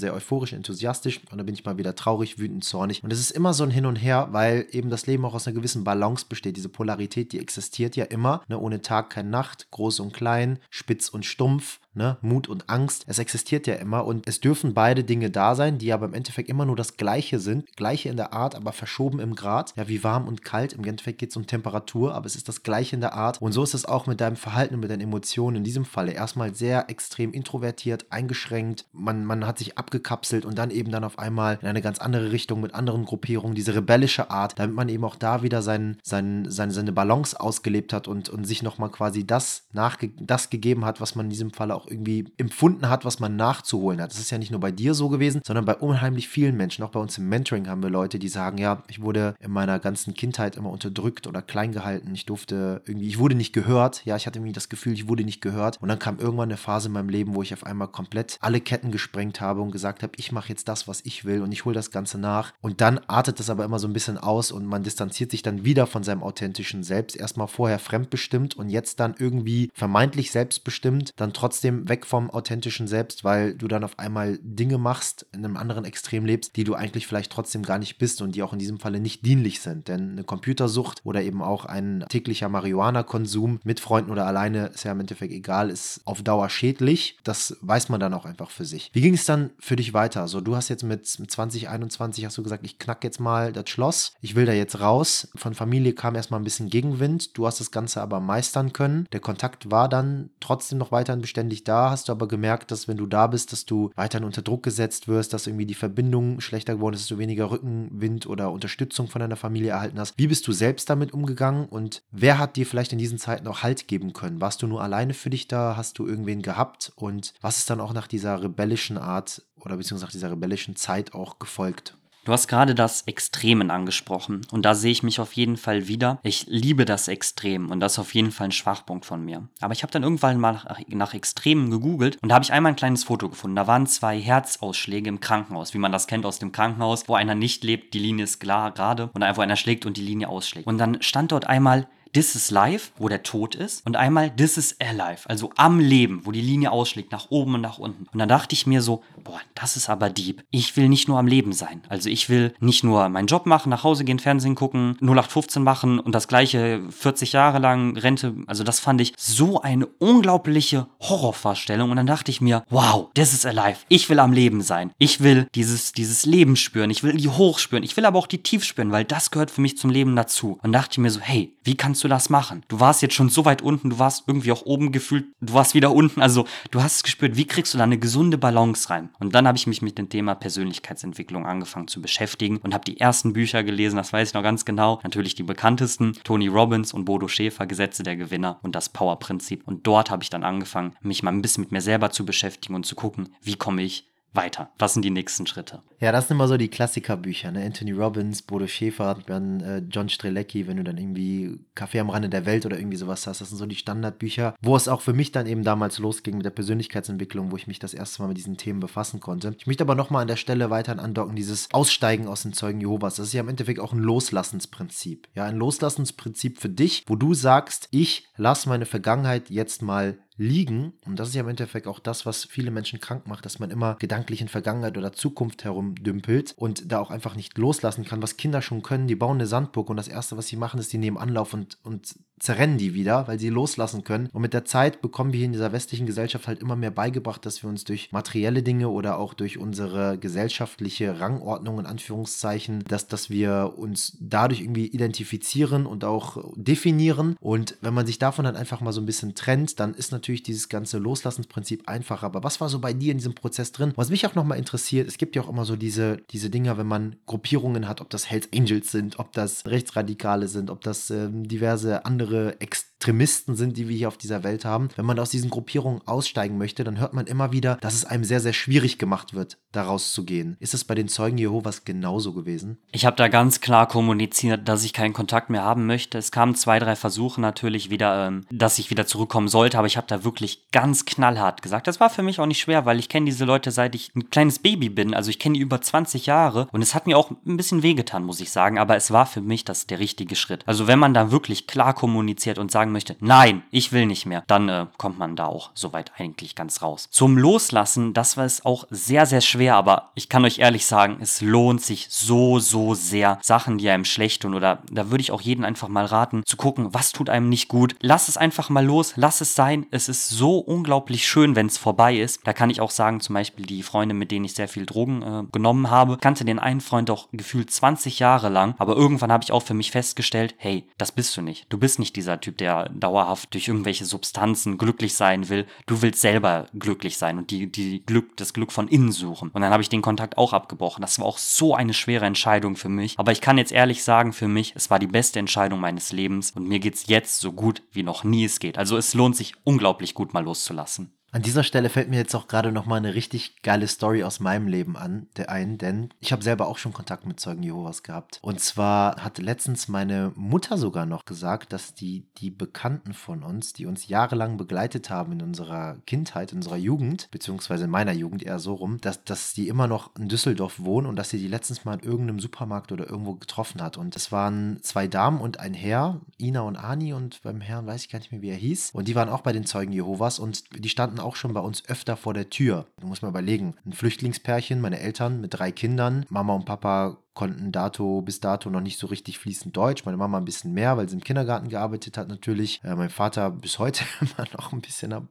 sehr euphorisch, enthusiastisch und dann bin ich mal wieder traurig, wütend, zornig. Und es ist immer so ein Hin und Her, weil eben das Leben auch aus einer gewissen Balance besteht. Diese Polarität, die existiert ja immer. Ne? Ohne Tag keine Nacht, groß und klein, spitz und stumpf ne? Mut und Angst, es existiert ja immer und es dürfen beide Dinge da sein, die aber im Endeffekt immer nur das Gleiche sind, gleiche in der Art, aber verschoben im Grad, ja, wie warm und kalt, im Endeffekt geht es um Temperatur, aber es ist das Gleiche in der Art. Und so ist es auch mit deinem Verhalten und mit deinen Emotionen. In diesem Falle erstmal sehr extrem introvertiert, eingeschränkt, man, man hat sich abgekapselt und dann eben dann auf einmal in eine ganz andere Richtung mit anderen Gruppierungen, diese rebellische Art, damit man eben auch da wieder sein, sein, seine, seine Balance ausgelebt hat und, und sich nochmal quasi das, nachge das gegeben hat, was man in diesem Falle auch irgendwie empfunden hat, was man nachzuholen hat. Das ist ja nicht nur bei dir so gewesen, sondern bei unheimlich vielen Menschen. Auch bei uns im Mentoring haben wir Leute, die sagen, ja, ich wurde in meiner ganzen Kindheit immer unterdrückt oder klein gehalten. Ich durfte irgendwie, ich wurde nicht gehört. Ja, ich hatte irgendwie das Gefühl, ich wurde nicht gehört. Und dann kam irgendwann eine Phase in meinem Leben, wo ich auf einmal komplett alle Ketten gesprengt habe und gesagt habe, ich mache jetzt das, was ich will und ich hole das Ganze nach. Und dann artet das aber immer so ein bisschen aus und man distanziert sich dann wieder von seinem authentischen Selbst. Erstmal vorher fremdbestimmt und jetzt dann irgendwie vermeintlich selbstbestimmt, dann trotzdem weg vom authentischen Selbst, weil du dann auf einmal Dinge machst, in einem anderen Extrem lebst, die du eigentlich vielleicht trotzdem gar nicht bist und die auch in diesem Falle nicht dienlich sind. Denn eine Computersucht oder eben auch ein täglicher Marihuana-Konsum mit Freunden oder alleine ist ja im Endeffekt egal, ist auf Dauer schädlich. Das weiß man dann auch einfach für sich. Wie ging es dann für dich weiter? So, du hast jetzt mit 2021 hast du gesagt, ich knack jetzt mal das Schloss. Ich will da jetzt raus. Von Familie kam erstmal ein bisschen Gegenwind. Du hast das Ganze aber meistern können. Der Kontakt war dann trotzdem noch weiterhin beständig da da, hast du aber gemerkt, dass wenn du da bist, dass du weiterhin unter Druck gesetzt wirst, dass irgendwie die Verbindung schlechter geworden ist, dass du weniger Rückenwind oder Unterstützung von deiner Familie erhalten hast. Wie bist du selbst damit umgegangen und wer hat dir vielleicht in diesen Zeiten auch Halt geben können? Warst du nur alleine für dich da? Hast du irgendwen gehabt? Und was ist dann auch nach dieser rebellischen Art oder beziehungsweise nach dieser rebellischen Zeit auch gefolgt? Du hast gerade das Extremen angesprochen und da sehe ich mich auf jeden Fall wieder. Ich liebe das Extrem und das ist auf jeden Fall ein Schwachpunkt von mir. Aber ich habe dann irgendwann mal nach, nach Extremen gegoogelt und da habe ich einmal ein kleines Foto gefunden. Da waren zwei Herzausschläge im Krankenhaus, wie man das kennt aus dem Krankenhaus, wo einer nicht lebt, die Linie ist klar gerade und einfach einer schlägt und die Linie ausschlägt. Und dann stand dort einmal This is Life, wo der Tod ist, und einmal This is Alive, also am Leben, wo die Linie ausschlägt, nach oben und nach unten. Und dann dachte ich mir so, boah, das ist aber deep. Ich will nicht nur am Leben sein. Also ich will nicht nur meinen Job machen, nach Hause gehen, Fernsehen gucken, 0815 machen und das gleiche 40 Jahre lang Rente. Also das fand ich so eine unglaubliche Horrorvorstellung. Und dann dachte ich mir, wow, this is alive. Ich will am Leben sein. Ich will dieses, dieses Leben spüren. Ich will die Hoch spüren. Ich will aber auch die Tief spüren, weil das gehört für mich zum Leben dazu. Und dachte ich mir so, hey, wie kannst kannst du das machen? Du warst jetzt schon so weit unten, du warst irgendwie auch oben gefühlt, du warst wieder unten. Also du hast es gespürt, wie kriegst du da eine gesunde Balance rein? Und dann habe ich mich mit dem Thema Persönlichkeitsentwicklung angefangen zu beschäftigen und habe die ersten Bücher gelesen, das weiß ich noch ganz genau. Natürlich die bekanntesten, Tony Robbins und Bodo Schäfer, Gesetze der Gewinner und das Power-Prinzip. Und dort habe ich dann angefangen, mich mal ein bisschen mit mir selber zu beschäftigen und zu gucken, wie komme ich weiter? Was sind die nächsten Schritte? Ja, das sind immer so die Klassikerbücher, ne? Anthony Robbins, Bodo Schäfer, dann äh, John Strelecki, wenn du dann irgendwie Kaffee am Rande der Welt oder irgendwie sowas hast. Das sind so die Standardbücher, wo es auch für mich dann eben damals losging mit der Persönlichkeitsentwicklung, wo ich mich das erste Mal mit diesen Themen befassen konnte. Ich möchte aber nochmal an der Stelle weiter andocken, dieses Aussteigen aus den Zeugen Jehovas. Das ist ja im Endeffekt auch ein Loslassенsprinzip. Ja, ein Loslassensprinzip für dich, wo du sagst, ich lasse meine Vergangenheit jetzt mal liegen. Und das ist ja im Endeffekt auch das, was viele Menschen krank macht, dass man immer gedanklich in Vergangenheit oder Zukunft herumdümpelt und da auch einfach nicht loslassen kann, was Kinder schon können. Die bauen eine Sandburg und das Erste, was sie machen, ist, die nehmen Anlauf und, und zerrennen die wieder, weil sie loslassen können. Und mit der Zeit bekommen wir hier in dieser westlichen Gesellschaft halt immer mehr beigebracht, dass wir uns durch materielle Dinge oder auch durch unsere gesellschaftliche Rangordnung in Anführungszeichen, dass, dass wir uns dadurch irgendwie identifizieren und auch definieren. Und wenn man sich davon dann einfach mal so ein bisschen trennt, dann ist natürlich dieses ganze Loslassенsprinzip einfacher. Aber was war so bei dir in diesem Prozess drin? Was mich auch nochmal interessiert, es gibt ja auch immer so diese, diese Dinger, wenn man Gruppierungen hat, ob das Hells Angels sind, ob das Rechtsradikale sind, ob das ähm, diverse andere Extreme Extremisten sind, die wir hier auf dieser Welt haben. Wenn man aus diesen Gruppierungen aussteigen möchte, dann hört man immer wieder, dass es einem sehr, sehr schwierig gemacht wird, daraus zu gehen. Ist es bei den Zeugen Jehovas genauso gewesen? Ich habe da ganz klar kommuniziert, dass ich keinen Kontakt mehr haben möchte. Es kamen zwei, drei Versuche natürlich wieder, ähm, dass ich wieder zurückkommen sollte, aber ich habe da wirklich ganz knallhart gesagt. Das war für mich auch nicht schwer, weil ich kenne diese Leute seit ich ein kleines Baby bin. Also ich kenne die über 20 Jahre und es hat mir auch ein bisschen wehgetan, muss ich sagen, aber es war für mich das der richtige Schritt. Also wenn man da wirklich klar kommuniziert und sagen sagen möchte, nein, ich will nicht mehr, dann äh, kommt man da auch soweit eigentlich ganz raus. Zum Loslassen, das war es auch sehr, sehr schwer, aber ich kann euch ehrlich sagen, es lohnt sich so, so sehr. Sachen, die einem schlecht tun oder da würde ich auch jeden einfach mal raten, zu gucken, was tut einem nicht gut. Lass es einfach mal los, lass es sein. Es ist so unglaublich schön, wenn es vorbei ist. Da kann ich auch sagen, zum Beispiel die Freunde, mit denen ich sehr viel Drogen äh, genommen habe, kannte den einen Freund auch gefühlt 20 Jahre lang, aber irgendwann habe ich auch für mich festgestellt, hey, das bist du nicht. Du bist nicht dieser Typ, der dauerhaft durch irgendwelche Substanzen glücklich sein will. Du willst selber glücklich sein und die, die Glück, das Glück von innen suchen. Und dann habe ich den Kontakt auch abgebrochen. Das war auch so eine schwere Entscheidung für mich. Aber ich kann jetzt ehrlich sagen, für mich, es war die beste Entscheidung meines Lebens und mir geht es jetzt so gut, wie noch nie es geht. Also es lohnt sich unglaublich gut mal loszulassen. An dieser Stelle fällt mir jetzt auch gerade nochmal eine richtig geile Story aus meinem Leben an, der ein, denn ich habe selber auch schon Kontakt mit Zeugen Jehovas gehabt. Und zwar hat letztens meine Mutter sogar noch gesagt, dass die, die Bekannten von uns, die uns jahrelang begleitet haben in unserer Kindheit, in unserer Jugend, beziehungsweise in meiner Jugend eher so rum, dass, dass die immer noch in Düsseldorf wohnen und dass sie die letztens mal in irgendeinem Supermarkt oder irgendwo getroffen hat. Und es waren zwei Damen und ein Herr, Ina und Ani, und beim Herrn weiß ich gar nicht mehr, wie er hieß. Und die waren auch bei den Zeugen Jehovas und die standen auch schon bei uns öfter vor der Tür. Du musst mal überlegen, ein Flüchtlingspärchen, meine Eltern mit drei Kindern, Mama und Papa konnten dato bis dato noch nicht so richtig fließend Deutsch. Meine Mama ein bisschen mehr, weil sie im Kindergarten gearbeitet hat natürlich. Äh, mein Vater bis heute immer noch ein bisschen am,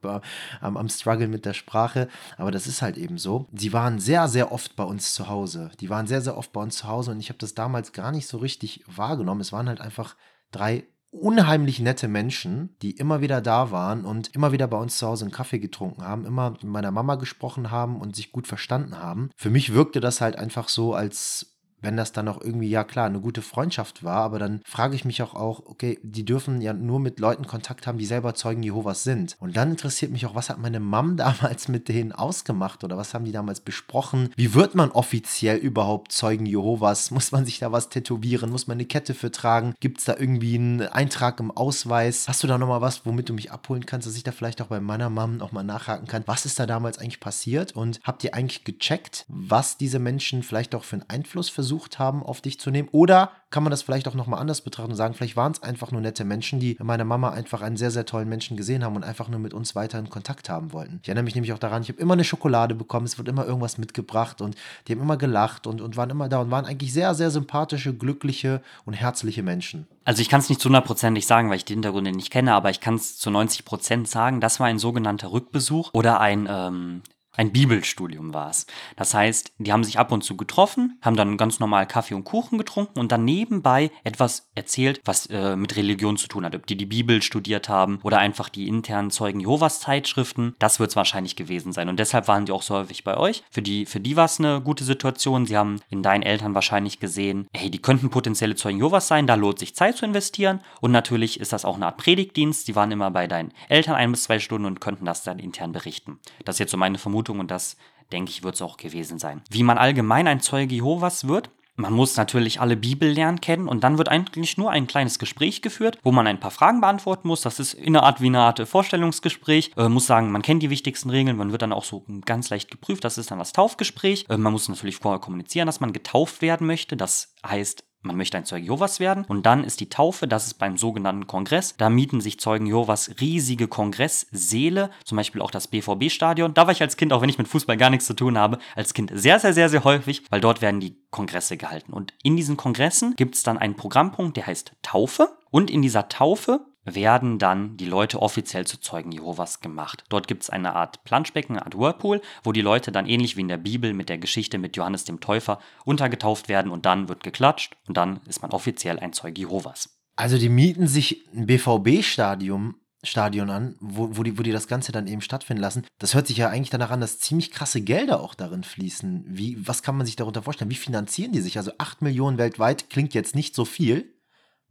am, am Struggle mit der Sprache. Aber das ist halt eben so. Sie waren sehr, sehr oft bei uns zu Hause. Die waren sehr, sehr oft bei uns zu Hause und ich habe das damals gar nicht so richtig wahrgenommen. Es waren halt einfach drei unheimlich nette Menschen, die immer wieder da waren und immer wieder bei uns zu Hause einen Kaffee getrunken haben, immer mit meiner Mama gesprochen haben und sich gut verstanden haben. Für mich wirkte das halt einfach so, als wenn das dann auch irgendwie, ja klar, eine gute Freundschaft war, aber dann frage ich mich auch, okay, die dürfen ja nur mit Leuten Kontakt haben, die selber Zeugen Jehovas sind. Und dann interessiert mich auch, was hat meine Mom damals mit denen ausgemacht oder was haben die damals besprochen? Wie wird man offiziell überhaupt Zeugen Jehovas? Muss man sich da was tätowieren? Muss man eine Kette für tragen? Gibt es da irgendwie einen Eintrag im Ausweis? Hast du da nochmal was, womit du mich abholen kannst, dass ich da vielleicht auch bei meiner Mom auch mal nachhaken kann? Was ist da damals eigentlich passiert? Und habt ihr eigentlich gecheckt, was diese Menschen vielleicht auch für einen Einfluss versucht haben, auf dich zu nehmen? Oder kann man das vielleicht auch nochmal anders betrachten und sagen, vielleicht waren es einfach nur nette Menschen, die meiner Mama einfach einen sehr, sehr tollen Menschen gesehen haben und einfach nur mit uns weiter in Kontakt haben wollten. Ich erinnere mich nämlich auch daran, ich habe immer eine Schokolade bekommen, es wird immer irgendwas mitgebracht und die haben immer gelacht und, und waren immer da und waren eigentlich sehr, sehr sympathische, glückliche und herzliche Menschen. Also ich kann es nicht zu hundertprozentig sagen, weil ich die Hintergründe nicht kenne, aber ich kann es zu 90 Prozent sagen, das war ein sogenannter Rückbesuch oder ein ähm, ein Bibelstudium war es. Das heißt, die haben sich ab und zu getroffen, haben dann ganz normal Kaffee und Kuchen getrunken und dann nebenbei etwas erzählt, was äh, mit Religion zu tun hat. Ob die die Bibel studiert haben oder einfach die internen Zeugen Jehovas Zeitschriften, das wird es wahrscheinlich gewesen sein. Und deshalb waren die auch so häufig bei euch. Für die, für die war es eine gute Situation. Sie haben in deinen Eltern wahrscheinlich gesehen, hey, die könnten potenzielle Zeugen Jehovas sein, da lohnt sich Zeit zu investieren. Und natürlich ist das auch eine Art Predigtdienst. Sie waren immer bei deinen Eltern ein bis zwei Stunden und könnten das dann intern berichten. Das ist jetzt so meine Vermutung Vermutung und das, denke ich, wird es auch gewesen sein. Wie man allgemein ein Zeuge Jehovas wird, man muss natürlich alle Bibellernen kennen und dann wird eigentlich nur ein kleines Gespräch geführt, wo man ein paar Fragen beantworten muss. Das ist in einer Art wie eine Art Vorstellungsgespräch. Äh, muss sagen, man kennt die wichtigsten Regeln, man wird dann auch so ganz leicht geprüft. Das ist dann das Taufgespräch. Äh, man muss natürlich vorher kommunizieren, dass man getauft werden möchte. Das heißt, man möchte ein Zeuge Jehovas werden und dann ist die Taufe, das ist beim sogenannten Kongress. Da mieten sich Zeugen Jehovas riesige Kongresssäle, zum Beispiel auch das BVB-Stadion. Da war ich als Kind, auch wenn ich mit Fußball gar nichts zu tun habe, als Kind sehr, sehr, sehr, sehr häufig, weil dort werden die Kongresse gehalten. Und in diesen Kongressen gibt es dann einen Programmpunkt, der heißt Taufe. Und in dieser Taufe werden dann die Leute offiziell zu Zeugen Jehovas gemacht. Dort gibt es eine Art Planschbecken, eine Art Whirlpool, wo die Leute dann ähnlich wie in der Bibel mit der Geschichte mit Johannes dem Täufer untergetauft werden und dann wird geklatscht und dann ist man offiziell ein Zeuge Jehovas. Also die mieten sich ein BVB-Stadion Stadion an, wo, wo, die, wo die das Ganze dann eben stattfinden lassen. Das hört sich ja eigentlich danach an, dass ziemlich krasse Gelder auch darin fließen. Wie, was kann man sich darunter vorstellen? Wie finanzieren die sich? Also 8 Millionen weltweit klingt jetzt nicht so viel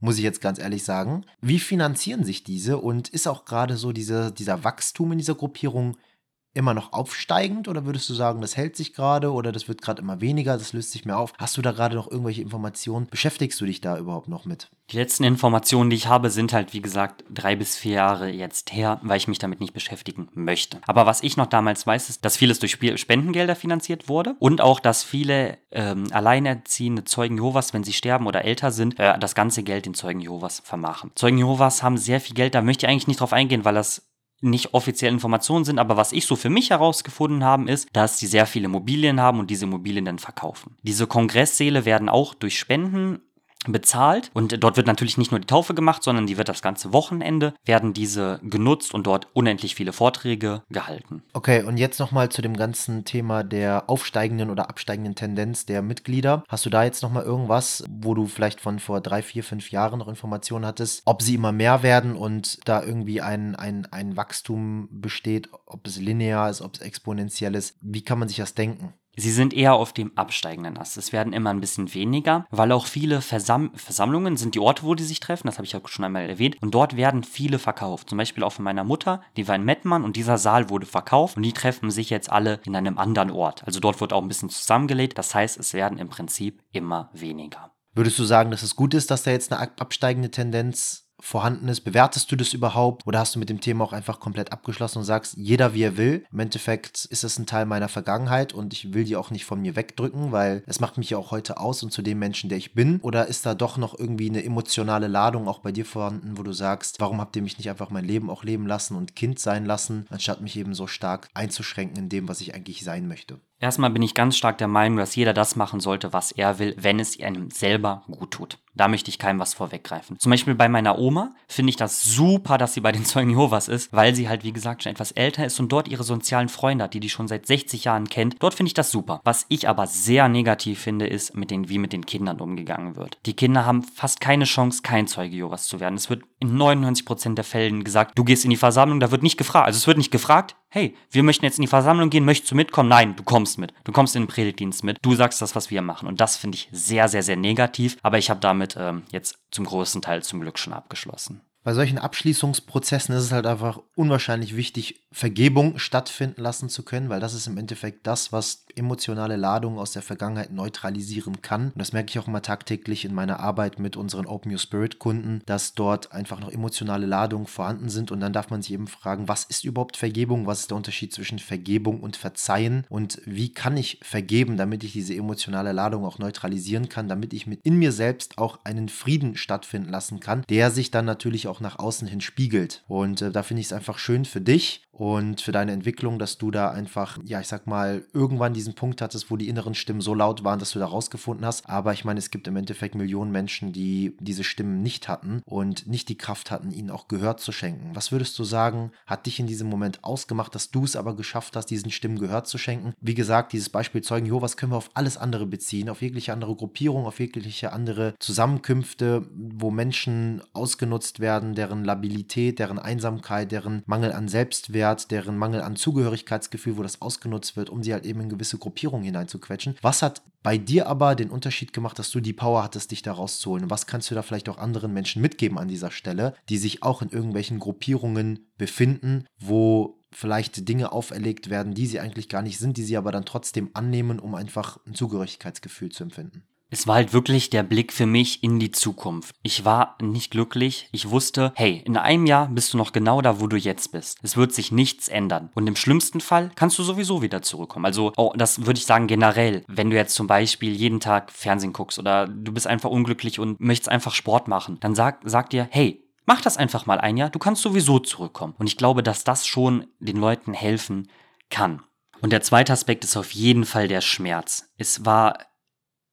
muss ich jetzt ganz ehrlich sagen. Wie finanzieren sich diese und ist auch gerade so diese, dieser Wachstum in dieser Gruppierung immer noch aufsteigend oder würdest du sagen, das hält sich gerade oder das wird gerade immer weniger, das löst sich mehr auf? Hast du da gerade noch irgendwelche Informationen? Beschäftigst du dich da überhaupt noch mit? Die letzten Informationen, die ich habe, sind halt, wie gesagt, drei bis vier Jahre jetzt her, weil ich mich damit nicht beschäftigen möchte. Aber was ich noch damals weiß, ist, dass vieles durch Spendengelder finanziert wurde und auch, dass viele ähm, alleinerziehende Zeugen Jehovas, wenn sie sterben oder älter sind, äh, das ganze Geld den Zeugen Jehovas vermachen. Zeugen Jehovas haben sehr viel Geld, da möchte ich eigentlich nicht drauf eingehen, weil das nicht offizielle Informationen sind, aber was ich so für mich herausgefunden habe, ist, dass sie sehr viele Immobilien haben und diese Immobilien dann verkaufen. Diese Kongresssäle werden auch durch Spenden bezahlt und dort wird natürlich nicht nur die Taufe gemacht, sondern die wird das ganze Wochenende werden diese genutzt und dort unendlich viele Vorträge gehalten. Okay, und jetzt nochmal zu dem ganzen Thema der aufsteigenden oder absteigenden Tendenz der Mitglieder. Hast du da jetzt nochmal irgendwas, wo du vielleicht von vor drei, vier, fünf Jahren noch Informationen hattest, ob sie immer mehr werden und da irgendwie ein, ein, ein Wachstum besteht, ob es linear ist, ob es exponentiell ist? Wie kann man sich das denken? Sie sind eher auf dem absteigenden Ast. Es werden immer ein bisschen weniger, weil auch viele Versam Versammlungen sind die Orte, wo die sich treffen. Das habe ich ja schon einmal erwähnt. Und dort werden viele verkauft. Zum Beispiel auch von meiner Mutter, die war in Mettmann und dieser Saal wurde verkauft und die treffen sich jetzt alle in einem anderen Ort. Also dort wird auch ein bisschen zusammengelegt. Das heißt, es werden im Prinzip immer weniger. Würdest du sagen, dass es gut ist, dass da jetzt eine absteigende Tendenz vorhanden ist. Bewertest du das überhaupt oder hast du mit dem Thema auch einfach komplett abgeschlossen und sagst, jeder wie er will. Im Endeffekt ist es ein Teil meiner Vergangenheit und ich will die auch nicht von mir wegdrücken, weil es macht mich ja auch heute aus und zu dem Menschen, der ich bin. Oder ist da doch noch irgendwie eine emotionale Ladung auch bei dir vorhanden, wo du sagst, warum habt ihr mich nicht einfach mein Leben auch leben lassen und Kind sein lassen, anstatt mich eben so stark einzuschränken in dem, was ich eigentlich sein möchte? Erstmal bin ich ganz stark der Meinung, dass jeder das machen sollte, was er will, wenn es einem selber gut tut. Da möchte ich keinem was vorweggreifen. Zum Beispiel bei meiner Oma finde ich das super, dass sie bei den Zeugen Jehovas ist, weil sie halt, wie gesagt, schon etwas älter ist und dort ihre sozialen Freunde hat, die die schon seit 60 Jahren kennt. Dort finde ich das super. Was ich aber sehr negativ finde, ist, mit den, wie mit den Kindern umgegangen wird. Die Kinder haben fast keine Chance, kein Zeuge Jehovas zu werden. Es wird in 99% der Fällen gesagt, du gehst in die Versammlung, da wird nicht gefragt. Also es wird nicht gefragt, hey, wir möchten jetzt in die Versammlung gehen, möchtest du mitkommen? Nein, du kommst mit. Du kommst in den Predigtdienst mit. Du sagst das, was wir machen. Und das finde ich sehr, sehr, sehr negativ. Aber ich habe damit ähm, jetzt zum größten Teil zum Glück schon abgeschlossen bei solchen Abschließungsprozessen ist es halt einfach unwahrscheinlich wichtig, Vergebung stattfinden lassen zu können, weil das ist im Endeffekt das, was emotionale Ladungen aus der Vergangenheit neutralisieren kann. Und das merke ich auch immer tagtäglich in meiner Arbeit mit unseren Open Your Spirit Kunden, dass dort einfach noch emotionale Ladungen vorhanden sind. Und dann darf man sich eben fragen, was ist überhaupt Vergebung? Was ist der Unterschied zwischen Vergebung und Verzeihen? Und wie kann ich vergeben, damit ich diese emotionale Ladung auch neutralisieren kann, damit ich mit in mir selbst auch einen Frieden stattfinden lassen kann, der sich dann natürlich auch nach außen hin spiegelt. Und äh, da finde ich es einfach schön für dich und für deine Entwicklung, dass du da einfach, ja, ich sag mal, irgendwann diesen Punkt hattest, wo die inneren Stimmen so laut waren, dass du da rausgefunden hast. Aber ich meine, es gibt im Endeffekt Millionen Menschen, die diese Stimmen nicht hatten und nicht die Kraft hatten, ihnen auch Gehör zu schenken. Was würdest du sagen, hat dich in diesem Moment ausgemacht, dass du es aber geschafft hast, diesen Stimmen Gehör zu schenken? Wie gesagt, dieses Beispiel Zeugen Jehovas können wir auf alles andere beziehen, auf jegliche andere Gruppierung, auf jegliche andere Zusammenkünfte, wo Menschen ausgenutzt werden werden, deren Labilität, deren Einsamkeit, deren Mangel an Selbstwert, deren Mangel an Zugehörigkeitsgefühl, wo das ausgenutzt wird, um sie halt eben in gewisse Gruppierungen hineinzuquetschen. Was hat bei dir aber den Unterschied gemacht, dass du die Power hattest, dich da rauszuholen? Und was kannst du da vielleicht auch anderen Menschen mitgeben an dieser Stelle, die sich auch in irgendwelchen Gruppierungen befinden, wo vielleicht Dinge auferlegt werden, die sie eigentlich gar nicht sind, die sie aber dann trotzdem annehmen, um einfach ein Zugehörigkeitsgefühl zu empfinden? Es war halt wirklich der Blick für mich in die Zukunft. Ich war nicht glücklich. Ich wusste, hey, in einem Jahr bist du noch genau da, wo du jetzt bist. Es wird sich nichts ändern. Und im schlimmsten Fall kannst du sowieso wieder zurückkommen. Also, oh, das würde ich sagen generell. Wenn du jetzt zum Beispiel jeden Tag Fernsehen guckst oder du bist einfach unglücklich und möchtest einfach Sport machen, dann sag, sag dir, hey, mach das einfach mal ein Jahr. Du kannst sowieso zurückkommen. Und ich glaube, dass das schon den Leuten helfen kann. Und der zweite Aspekt ist auf jeden Fall der Schmerz. Es war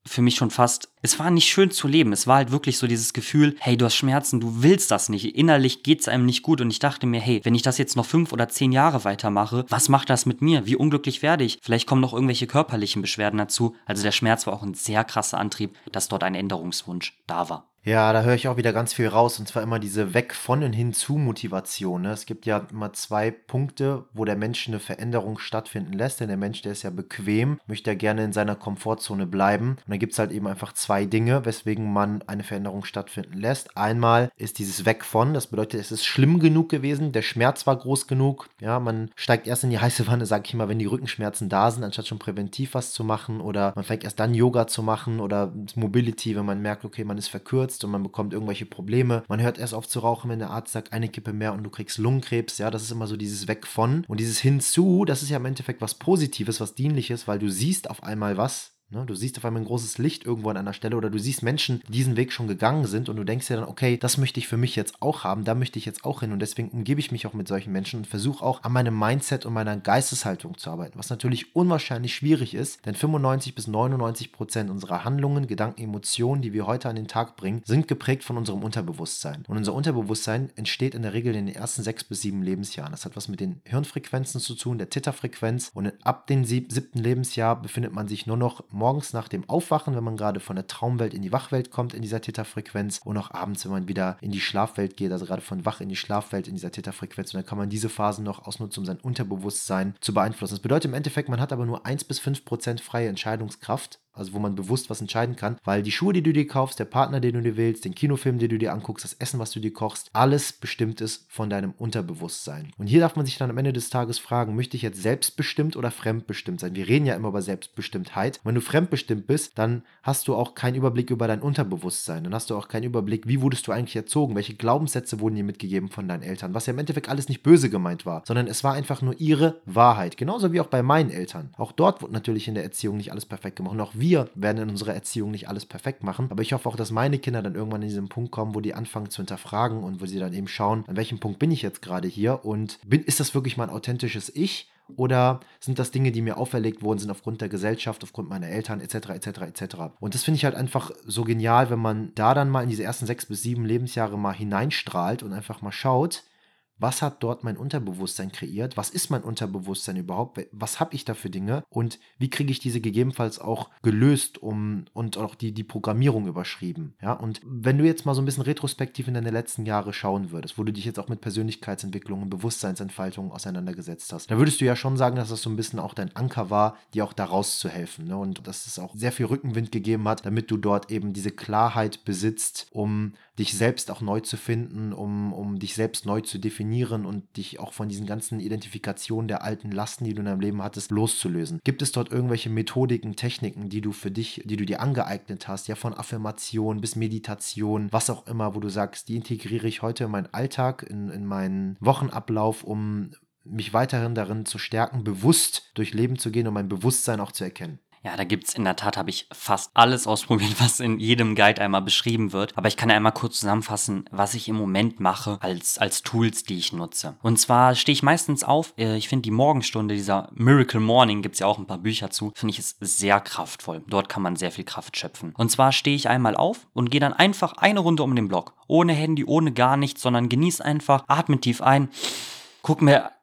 für mich schon fast, es war nicht schön zu leben. Es war halt wirklich so dieses Gefühl, hey, du hast Schmerzen, du willst das nicht. Innerlich geht's einem nicht gut. Und ich dachte mir, hey, wenn ich das jetzt noch fünf oder zehn Jahre weitermache, was macht das mit mir? Wie unglücklich werde ich? Vielleicht kommen noch irgendwelche körperlichen Beschwerden dazu. Also der Schmerz war auch ein sehr krasser Antrieb, dass dort ein Änderungswunsch da war. Ja, da höre ich auch wieder ganz viel raus und zwar immer diese Weg von und hin zu Motivation. Ne? Es gibt ja immer zwei Punkte, wo der Mensch eine Veränderung stattfinden lässt, denn der Mensch, der ist ja bequem, möchte ja gerne in seiner Komfortzone bleiben. Und dann gibt es halt eben einfach zwei Dinge, weswegen man eine Veränderung stattfinden lässt. Einmal ist dieses Weg von, das bedeutet, es ist schlimm genug gewesen, der Schmerz war groß genug. Ja, man steigt erst in die heiße Wanne, sag ich immer, wenn die Rückenschmerzen da sind, anstatt schon präventiv was zu machen oder man fängt erst dann Yoga zu machen oder Mobility, wenn man merkt, okay, man ist verkürzt verletzt und man bekommt irgendwelche Probleme. Man hört erst auf zu rauchen, wenn der Arzt sagt, eine Kippe mehr und du kriegst Lungenkrebs. Ja, das ist immer so dieses Weg von. Und dieses Hinzu, das ist ja im Endeffekt was Positives, was Dienliches, weil du siehst auf einmal was, Ne, du siehst auf einmal ein großes Licht irgendwo an einer Stelle oder du siehst Menschen, die diesen Weg schon gegangen sind und du denkst dir dann, okay, das möchte ich für mich jetzt auch haben, da möchte ich jetzt auch hin und deswegen umgebe ich mich auch mit solchen Menschen und versuche auch an meinem Mindset und meiner Geisteshaltung zu arbeiten, was natürlich unwahrscheinlich schwierig ist, denn 95 bis 99 Prozent unserer Handlungen, Gedanken, Emotionen, die wir heute an den Tag bringen, sind geprägt von unserem Unterbewusstsein. Und unser Unterbewusstsein entsteht in der Regel in den ersten sechs bis sieben Lebensjahren. Das hat was mit den Hirnfrequenzen zu tun, der Titterfrequenz und ab dem siebten Lebensjahr befindet man sich nur noch morgens nach dem Aufwachen, wenn man gerade von der Traumwelt in die Wachwelt kommt, in dieser Theta-Frequenz und auch abends, wenn man wieder in die Schlafwelt geht, also gerade von Wach in die Schlafwelt in dieser Theta-Frequenz. Und dann kann man diese Phasen noch ausnutzen, um sein Unterbewusstsein zu beeinflussen. Das bedeutet im Endeffekt, man hat aber nur 1 bis 5 Prozent freie Entscheidungskraft also wo man bewusst was entscheiden kann, weil die Schuhe, die du dir kaufst, der Partner, den du dir wählst, den Kinofilm, den du dir anguckst, das Essen, was du dir kochst, alles bestimmt ist von deinem Unterbewusstsein. Und hier darf man sich dann am Ende des Tages fragen, möchte ich jetzt selbstbestimmt oder fremdbestimmt sein? Wir reden ja immer über Selbstbestimmtheit. Wenn du fremdbestimmt bist, dann hast du auch keinen Überblick über dein Unterbewusstsein. Dann hast du auch keinen Überblick, wie wurdest du eigentlich erzogen? Welche Glaubenssätze wurden dir mitgegeben von deinen Eltern? Was ja im Endeffekt alles nicht böse gemeint war, sondern es war einfach nur ihre Wahrheit. Genauso wie auch bei meinen Eltern. Auch dort wurde natürlich in der Erziehung nicht alles perfekt gemacht. Und auch wir werden in unserer Erziehung nicht alles perfekt machen. Aber ich hoffe auch, dass meine Kinder dann irgendwann in diesen Punkt kommen, wo die anfangen zu hinterfragen und wo sie dann eben schauen, an welchem Punkt bin ich jetzt gerade hier und bin, ist das wirklich mein authentisches Ich? Oder sind das Dinge, die mir auferlegt worden sind aufgrund der Gesellschaft, aufgrund meiner Eltern etc. etc. etc. Und das finde ich halt einfach so genial, wenn man da dann mal in diese ersten sechs bis sieben Lebensjahre mal hineinstrahlt und einfach mal schaut, was hat dort mein Unterbewusstsein kreiert, was ist mein Unterbewusstsein überhaupt, was habe ich da für Dinge und wie kriege ich diese gegebenenfalls auch gelöst um, und auch die, die Programmierung überschrieben. Ja, und wenn du jetzt mal so ein bisschen retrospektiv in deine letzten Jahre schauen würdest, wo du dich jetzt auch mit Persönlichkeitsentwicklung und Bewusstseinsentfaltung auseinandergesetzt hast, dann würdest du ja schon sagen, dass das so ein bisschen auch dein Anker war, dir auch da rauszuhelfen. Ne? Und dass es auch sehr viel Rückenwind gegeben hat, damit du dort eben diese Klarheit besitzt, um dich selbst auch neu zu finden, um, um dich selbst neu zu definieren und dich auch von diesen ganzen Identifikationen der alten Lasten, die du in deinem Leben hattest, loszulösen. Gibt es dort irgendwelche Methodiken, Techniken, die du für dich, die du dir angeeignet hast, ja von Affirmation bis Meditation, was auch immer, wo du sagst, die integriere ich heute in meinen Alltag, in, in meinen Wochenablauf, um mich weiterhin darin zu stärken, bewusst durch Leben zu gehen und mein Bewusstsein auch zu erkennen. Ja, da gibt's in der Tat, habe ich fast alles ausprobiert, was in jedem Guide einmal beschrieben wird. Aber ich kann einmal kurz zusammenfassen, was ich im Moment mache als, als Tools, die ich nutze. Und zwar stehe ich meistens auf, äh, ich finde die Morgenstunde, dieser Miracle Morning, gibt's ja auch ein paar Bücher zu, finde ich es sehr kraftvoll. Dort kann man sehr viel Kraft schöpfen. Und zwar stehe ich einmal auf und gehe dann einfach eine Runde um den Block. Ohne Handy, ohne gar nichts, sondern genieße einfach, atme tief ein, guck mir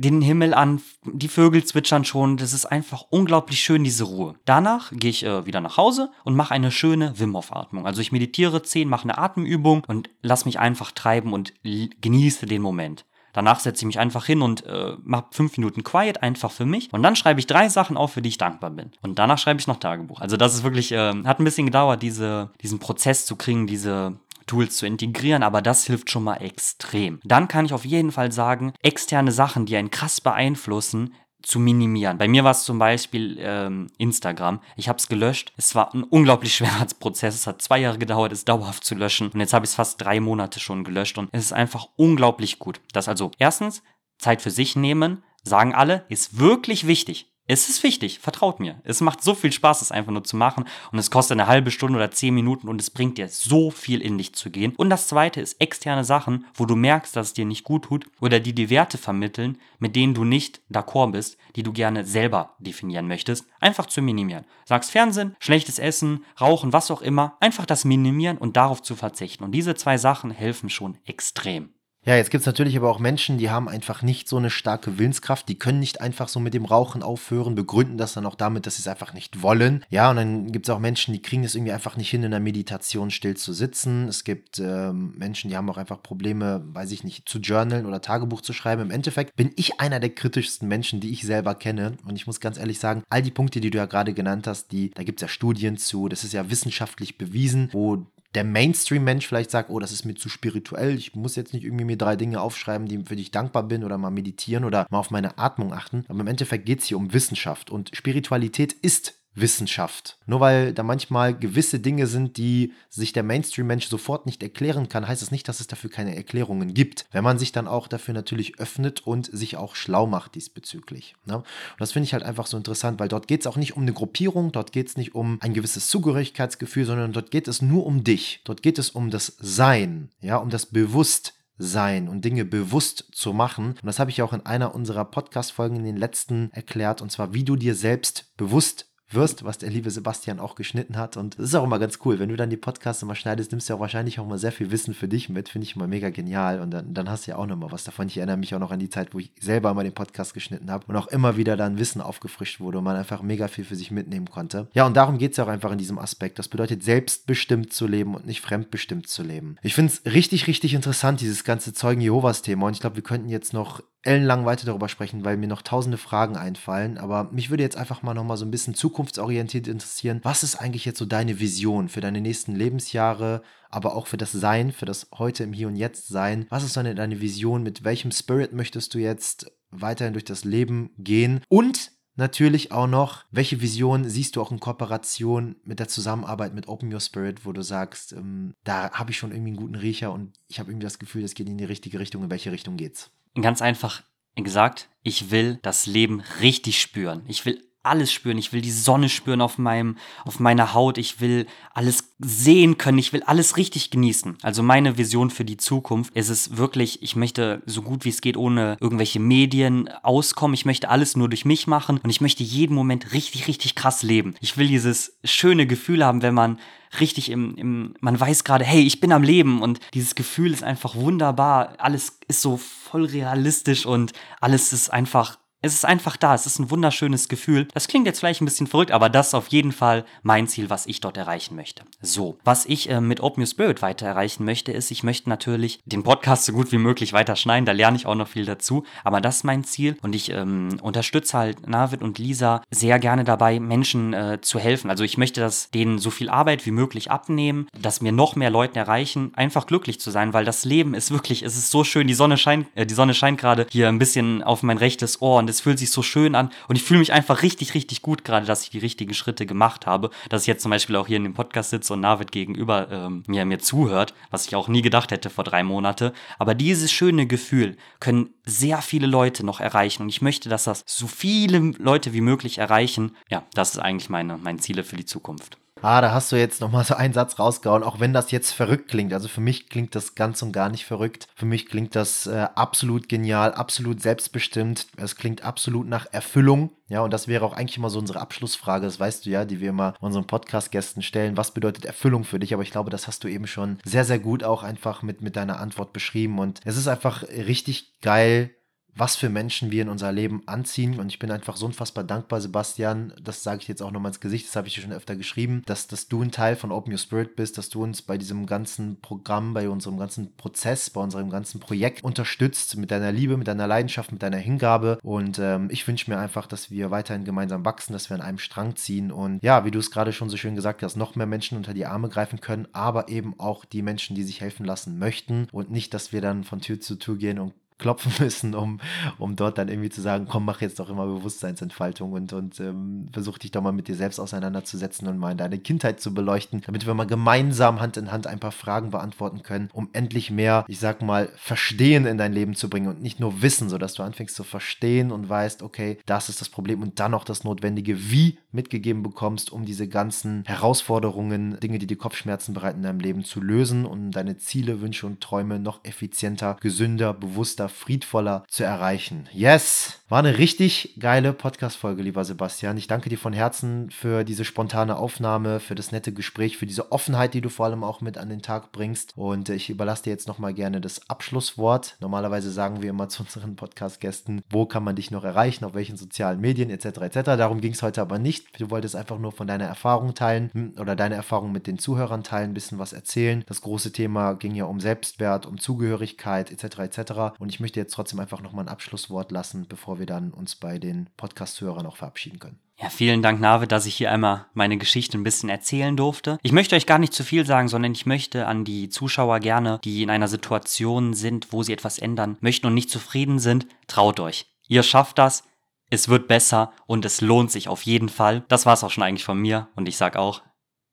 den Himmel an, die Vögel zwitschern schon, das ist einfach unglaublich schön, diese Ruhe. Danach gehe ich äh, wieder nach Hause und mache eine schöne Wim Hof Atmung. Also ich meditiere 10, mache eine Atemübung und lass mich einfach treiben und genieße den Moment. Danach setze ich mich einfach hin und äh, mache fünf Minuten Quiet einfach für mich. Und dann schreibe ich drei Sachen auf, für die ich dankbar bin. Und danach schreibe ich noch Tagebuch. Also das ist wirklich, äh, hat ein bisschen gedauert, diese, diesen Prozess zu kriegen, diese Tools zu integrieren, aber das hilft schon mal extrem. Dann kann ich auf jeden Fall sagen, externe Sachen, die einen krass beeinflussen, zu minimieren. Bei mir war es zum Beispiel ähm, Instagram. Ich habe es gelöscht. Es war ein unglaublich schwerer Prozess. Es hat zwei Jahre gedauert, es dauerhaft zu löschen. Und jetzt habe ich es fast drei Monate schon gelöscht. Und es ist einfach unglaublich gut. Das also erstens Zeit für sich nehmen, sagen alle, ist wirklich wichtig. Es ist wichtig, vertraut mir. Es macht so viel Spaß, es einfach nur zu machen. Und es kostet eine halbe Stunde oder zehn Minuten und es bringt dir so viel in dich zu gehen. Und das zweite ist externe Sachen, wo du merkst, dass es dir nicht gut tut oder die dir Werte vermitteln, mit denen du nicht d'accord bist, die du gerne selber definieren möchtest, einfach zu minimieren. Sagst Fernsehen, schlechtes Essen, Rauchen, was auch immer, einfach das minimieren und darauf zu verzichten. Und diese zwei Sachen helfen schon extrem. Ja, jetzt gibt es natürlich aber auch Menschen, die haben einfach nicht so eine starke Willenskraft, die können nicht einfach so mit dem Rauchen aufhören, begründen das dann auch damit, dass sie es einfach nicht wollen. Ja, und dann gibt es auch Menschen, die kriegen es irgendwie einfach nicht hin, in der Meditation still zu sitzen. Es gibt ähm, Menschen, die haben auch einfach Probleme, weiß ich nicht, zu journalen oder Tagebuch zu schreiben. Im Endeffekt bin ich einer der kritischsten Menschen, die ich selber kenne. Und ich muss ganz ehrlich sagen, all die Punkte, die du ja gerade genannt hast, die, da gibt es ja Studien zu, das ist ja wissenschaftlich bewiesen, wo der Mainstream-Mensch vielleicht sagt, oh, das ist mir zu spirituell, ich muss jetzt nicht irgendwie mir drei Dinge aufschreiben, die, für die ich dankbar bin oder mal meditieren oder mal auf meine Atmung achten. Aber im Endeffekt geht es hier um Wissenschaft und Spiritualität ist Wissenschaft. Nur weil da manchmal gewisse Dinge sind, die sich der Mainstream-Mensch sofort nicht erklären kann, heißt es das nicht, dass es dafür keine Erklärungen gibt. Wenn man sich dann auch dafür natürlich öffnet und sich auch schlau macht diesbezüglich. Ne? Und das finde ich halt einfach so interessant, weil dort geht es auch nicht um eine Gruppierung, dort geht es nicht um ein gewisses Zugehörigkeitsgefühl, sondern dort geht es nur um dich. Dort geht es um das Sein, ja, um das Bewusstsein sein und Dinge bewusst zu machen. Und das habe ich auch in einer unserer Podcast-Folgen in den letzten erklärt, und zwar, wie du dir selbst bewusst wirst, was der liebe Sebastian auch geschnitten hat. Und das ist auch immer ganz cool. Wenn du dann die Podcasts immer schneidest, nimmst du auch wahrscheinlich auch mal sehr viel Wissen für dich mit. Finde ich immer mega genial. Und dann, dann hast du ja auch nochmal was davon. Ich erinnere mich auch noch an die Zeit, wo ich selber mal den Podcast geschnitten habe und auch immer wieder dann Wissen aufgefrischt wurde und man einfach mega viel für sich mitnehmen konnte. Ja, und darum geht es ja auch einfach in diesem Aspekt. Das bedeutet, selbstbestimmt zu leben und nicht fremdbestimmt zu leben. Ich finde es richtig, richtig interessant, dieses ganze Zeugen Jehovas-Thema. Und ich glaube, wir könnten jetzt noch ellenlang weiter darüber sprechen, weil mir noch tausende Fragen einfallen. Aber mich würde jetzt einfach mal noch mal so ein bisschen zukunftsorientiert interessieren. Was ist eigentlich jetzt so deine Vision für deine nächsten Lebensjahre, aber auch für das Sein, für das heute im Hier und Jetzt Sein? Was ist deine, deine Vision? Mit welchem Spirit möchtest du jetzt weiterhin durch das Leben gehen? Und natürlich auch noch, welche Vision siehst du auch in Kooperation mit der Zusammenarbeit mit Open Your Spirit, wo du sagst, ähm, da habe ich schon irgendwie einen guten Riecher und ich habe irgendwie das Gefühl, es geht in die richtige Richtung. In welche Richtung geht's? Ganz einfach gesagt, ich will das Leben richtig spüren. Ich will alles spüren. Ich will die Sonne spüren auf meinem, auf meiner Haut. Ich will alles sehen können. Ich will alles richtig genießen. Also meine Vision für die Zukunft ist es wirklich, ich möchte so gut wie es geht ohne irgendwelche Medien auskommen. Ich möchte alles nur durch mich machen und ich möchte jeden Moment richtig, richtig krass leben. Ich will dieses schöne Gefühl haben, wenn man richtig im, im man weiß gerade, hey, ich bin am Leben und dieses Gefühl ist einfach wunderbar. Alles ist so voll realistisch und alles ist einfach es ist einfach da, es ist ein wunderschönes Gefühl. Das klingt jetzt vielleicht ein bisschen verrückt, aber das ist auf jeden Fall mein Ziel, was ich dort erreichen möchte. So, was ich äh, mit Open Your Spirit weiter erreichen möchte, ist, ich möchte natürlich den Podcast so gut wie möglich weiter schneiden, da lerne ich auch noch viel dazu, aber das ist mein Ziel und ich ähm, unterstütze halt Navid und Lisa sehr gerne dabei, Menschen äh, zu helfen. Also ich möchte, dass denen so viel Arbeit wie möglich abnehmen, dass mir noch mehr Leuten erreichen, einfach glücklich zu sein, weil das Leben ist wirklich, es ist so schön, die Sonne scheint, äh, die Sonne scheint gerade hier ein bisschen auf mein rechtes Ohr und es fühlt sich so schön an und ich fühle mich einfach richtig, richtig gut gerade, dass ich die richtigen Schritte gemacht habe, dass ich jetzt zum Beispiel auch hier in dem Podcast sitze und Navid gegenüber ähm, mir, mir zuhört, was ich auch nie gedacht hätte vor drei Monate. Aber dieses schöne Gefühl können sehr viele Leute noch erreichen und ich möchte, dass das so viele Leute wie möglich erreichen. Ja, das ist eigentlich meine, meine Ziele für die Zukunft. Ah, da hast du jetzt nochmal so einen Satz rausgehauen, auch wenn das jetzt verrückt klingt. Also für mich klingt das ganz und gar nicht verrückt. Für mich klingt das äh, absolut genial, absolut selbstbestimmt. Es klingt absolut nach Erfüllung. Ja, und das wäre auch eigentlich immer so unsere Abschlussfrage, das weißt du ja, die wir immer unseren Podcast-Gästen stellen. Was bedeutet Erfüllung für dich? Aber ich glaube, das hast du eben schon sehr, sehr gut auch einfach mit, mit deiner Antwort beschrieben. Und es ist einfach richtig geil, was für Menschen wir in unser Leben anziehen. Und ich bin einfach so unfassbar dankbar, Sebastian. Das sage ich jetzt auch nochmal ins Gesicht, das habe ich dir schon öfter geschrieben, dass, dass du ein Teil von Open Your Spirit bist, dass du uns bei diesem ganzen Programm, bei unserem ganzen Prozess, bei unserem ganzen Projekt unterstützt mit deiner Liebe, mit deiner Leidenschaft, mit deiner Hingabe. Und ähm, ich wünsche mir einfach, dass wir weiterhin gemeinsam wachsen, dass wir an einem Strang ziehen und ja, wie du es gerade schon so schön gesagt hast, noch mehr Menschen unter die Arme greifen können, aber eben auch die Menschen, die sich helfen lassen möchten und nicht, dass wir dann von Tür zu Tür gehen und klopfen müssen, um, um dort dann irgendwie zu sagen, komm, mach jetzt doch immer Bewusstseinsentfaltung und, und ähm, versuch dich doch mal mit dir selbst auseinanderzusetzen und mal in deine Kindheit zu beleuchten, damit wir mal gemeinsam Hand in Hand ein paar Fragen beantworten können, um endlich mehr, ich sag mal, Verstehen in dein Leben zu bringen und nicht nur Wissen, sodass du anfängst zu verstehen und weißt, okay, das ist das Problem und dann noch das notwendige Wie mitgegeben bekommst, um diese ganzen Herausforderungen, Dinge, die dir Kopfschmerzen bereiten in deinem Leben zu lösen und deine Ziele, Wünsche und Träume noch effizienter, gesünder, bewusster leichter, friedvoller zu erreichen. Yes! War eine richtig geile Podcast-Folge, lieber Sebastian. Ich danke dir von Herzen für diese spontane Aufnahme, für das nette Gespräch, für diese Offenheit, die du vor allem auch mit an den Tag bringst. Und ich überlasse dir jetzt nochmal gerne das Abschlusswort. Normalerweise sagen wir immer zu unseren Podcast-Gästen, wo kann man dich noch erreichen, auf welchen sozialen Medien etc. etc. Darum ging es heute aber nicht. Du wolltest einfach nur von deiner Erfahrung teilen hm, oder deine Erfahrung mit den Zuhörern teilen, ein bisschen was erzählen. Das große Thema ging ja um Selbstwert, um Zugehörigkeit etc. etc. Und ich möchte jetzt trotzdem einfach nochmal ein Abschlusswort lassen, bevor wir dann uns bei den Podcast-Hörern auch verabschieden können. Ja, vielen Dank, Navid, dass ich hier einmal meine Geschichte ein bisschen erzählen durfte. Ich möchte euch gar nicht zu viel sagen, sondern ich möchte an die Zuschauer gerne, die in einer Situation sind, wo sie etwas ändern möchten und nicht zufrieden sind, traut euch. Ihr schafft das. Es wird besser und es lohnt sich auf jeden Fall. Das war es auch schon eigentlich von mir und ich sage auch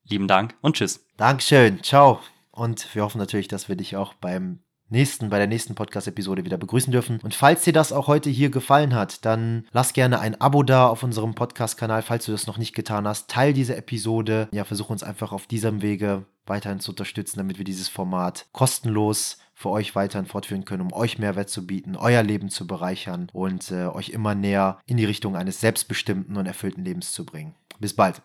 lieben Dank und tschüss. Dankeschön, ciao. Und wir hoffen natürlich, dass wir dich auch beim nächsten, bei der nächsten Podcast-Episode wieder begrüßen dürfen. Und falls dir das auch heute hier gefallen hat, dann lass gerne ein Abo da auf unserem Podcast-Kanal, falls du das noch nicht getan hast. Teil diese Episode. Ja, versuch uns einfach auf diesem Wege weiterhin zu unterstützen, damit wir dieses Format kostenlos für euch weiterhin fortführen können, um euch Mehrwert zu bieten, euer Leben zu bereichern und äh, euch immer näher in die Richtung eines selbstbestimmten und erfüllten Lebens zu bringen. Bis bald.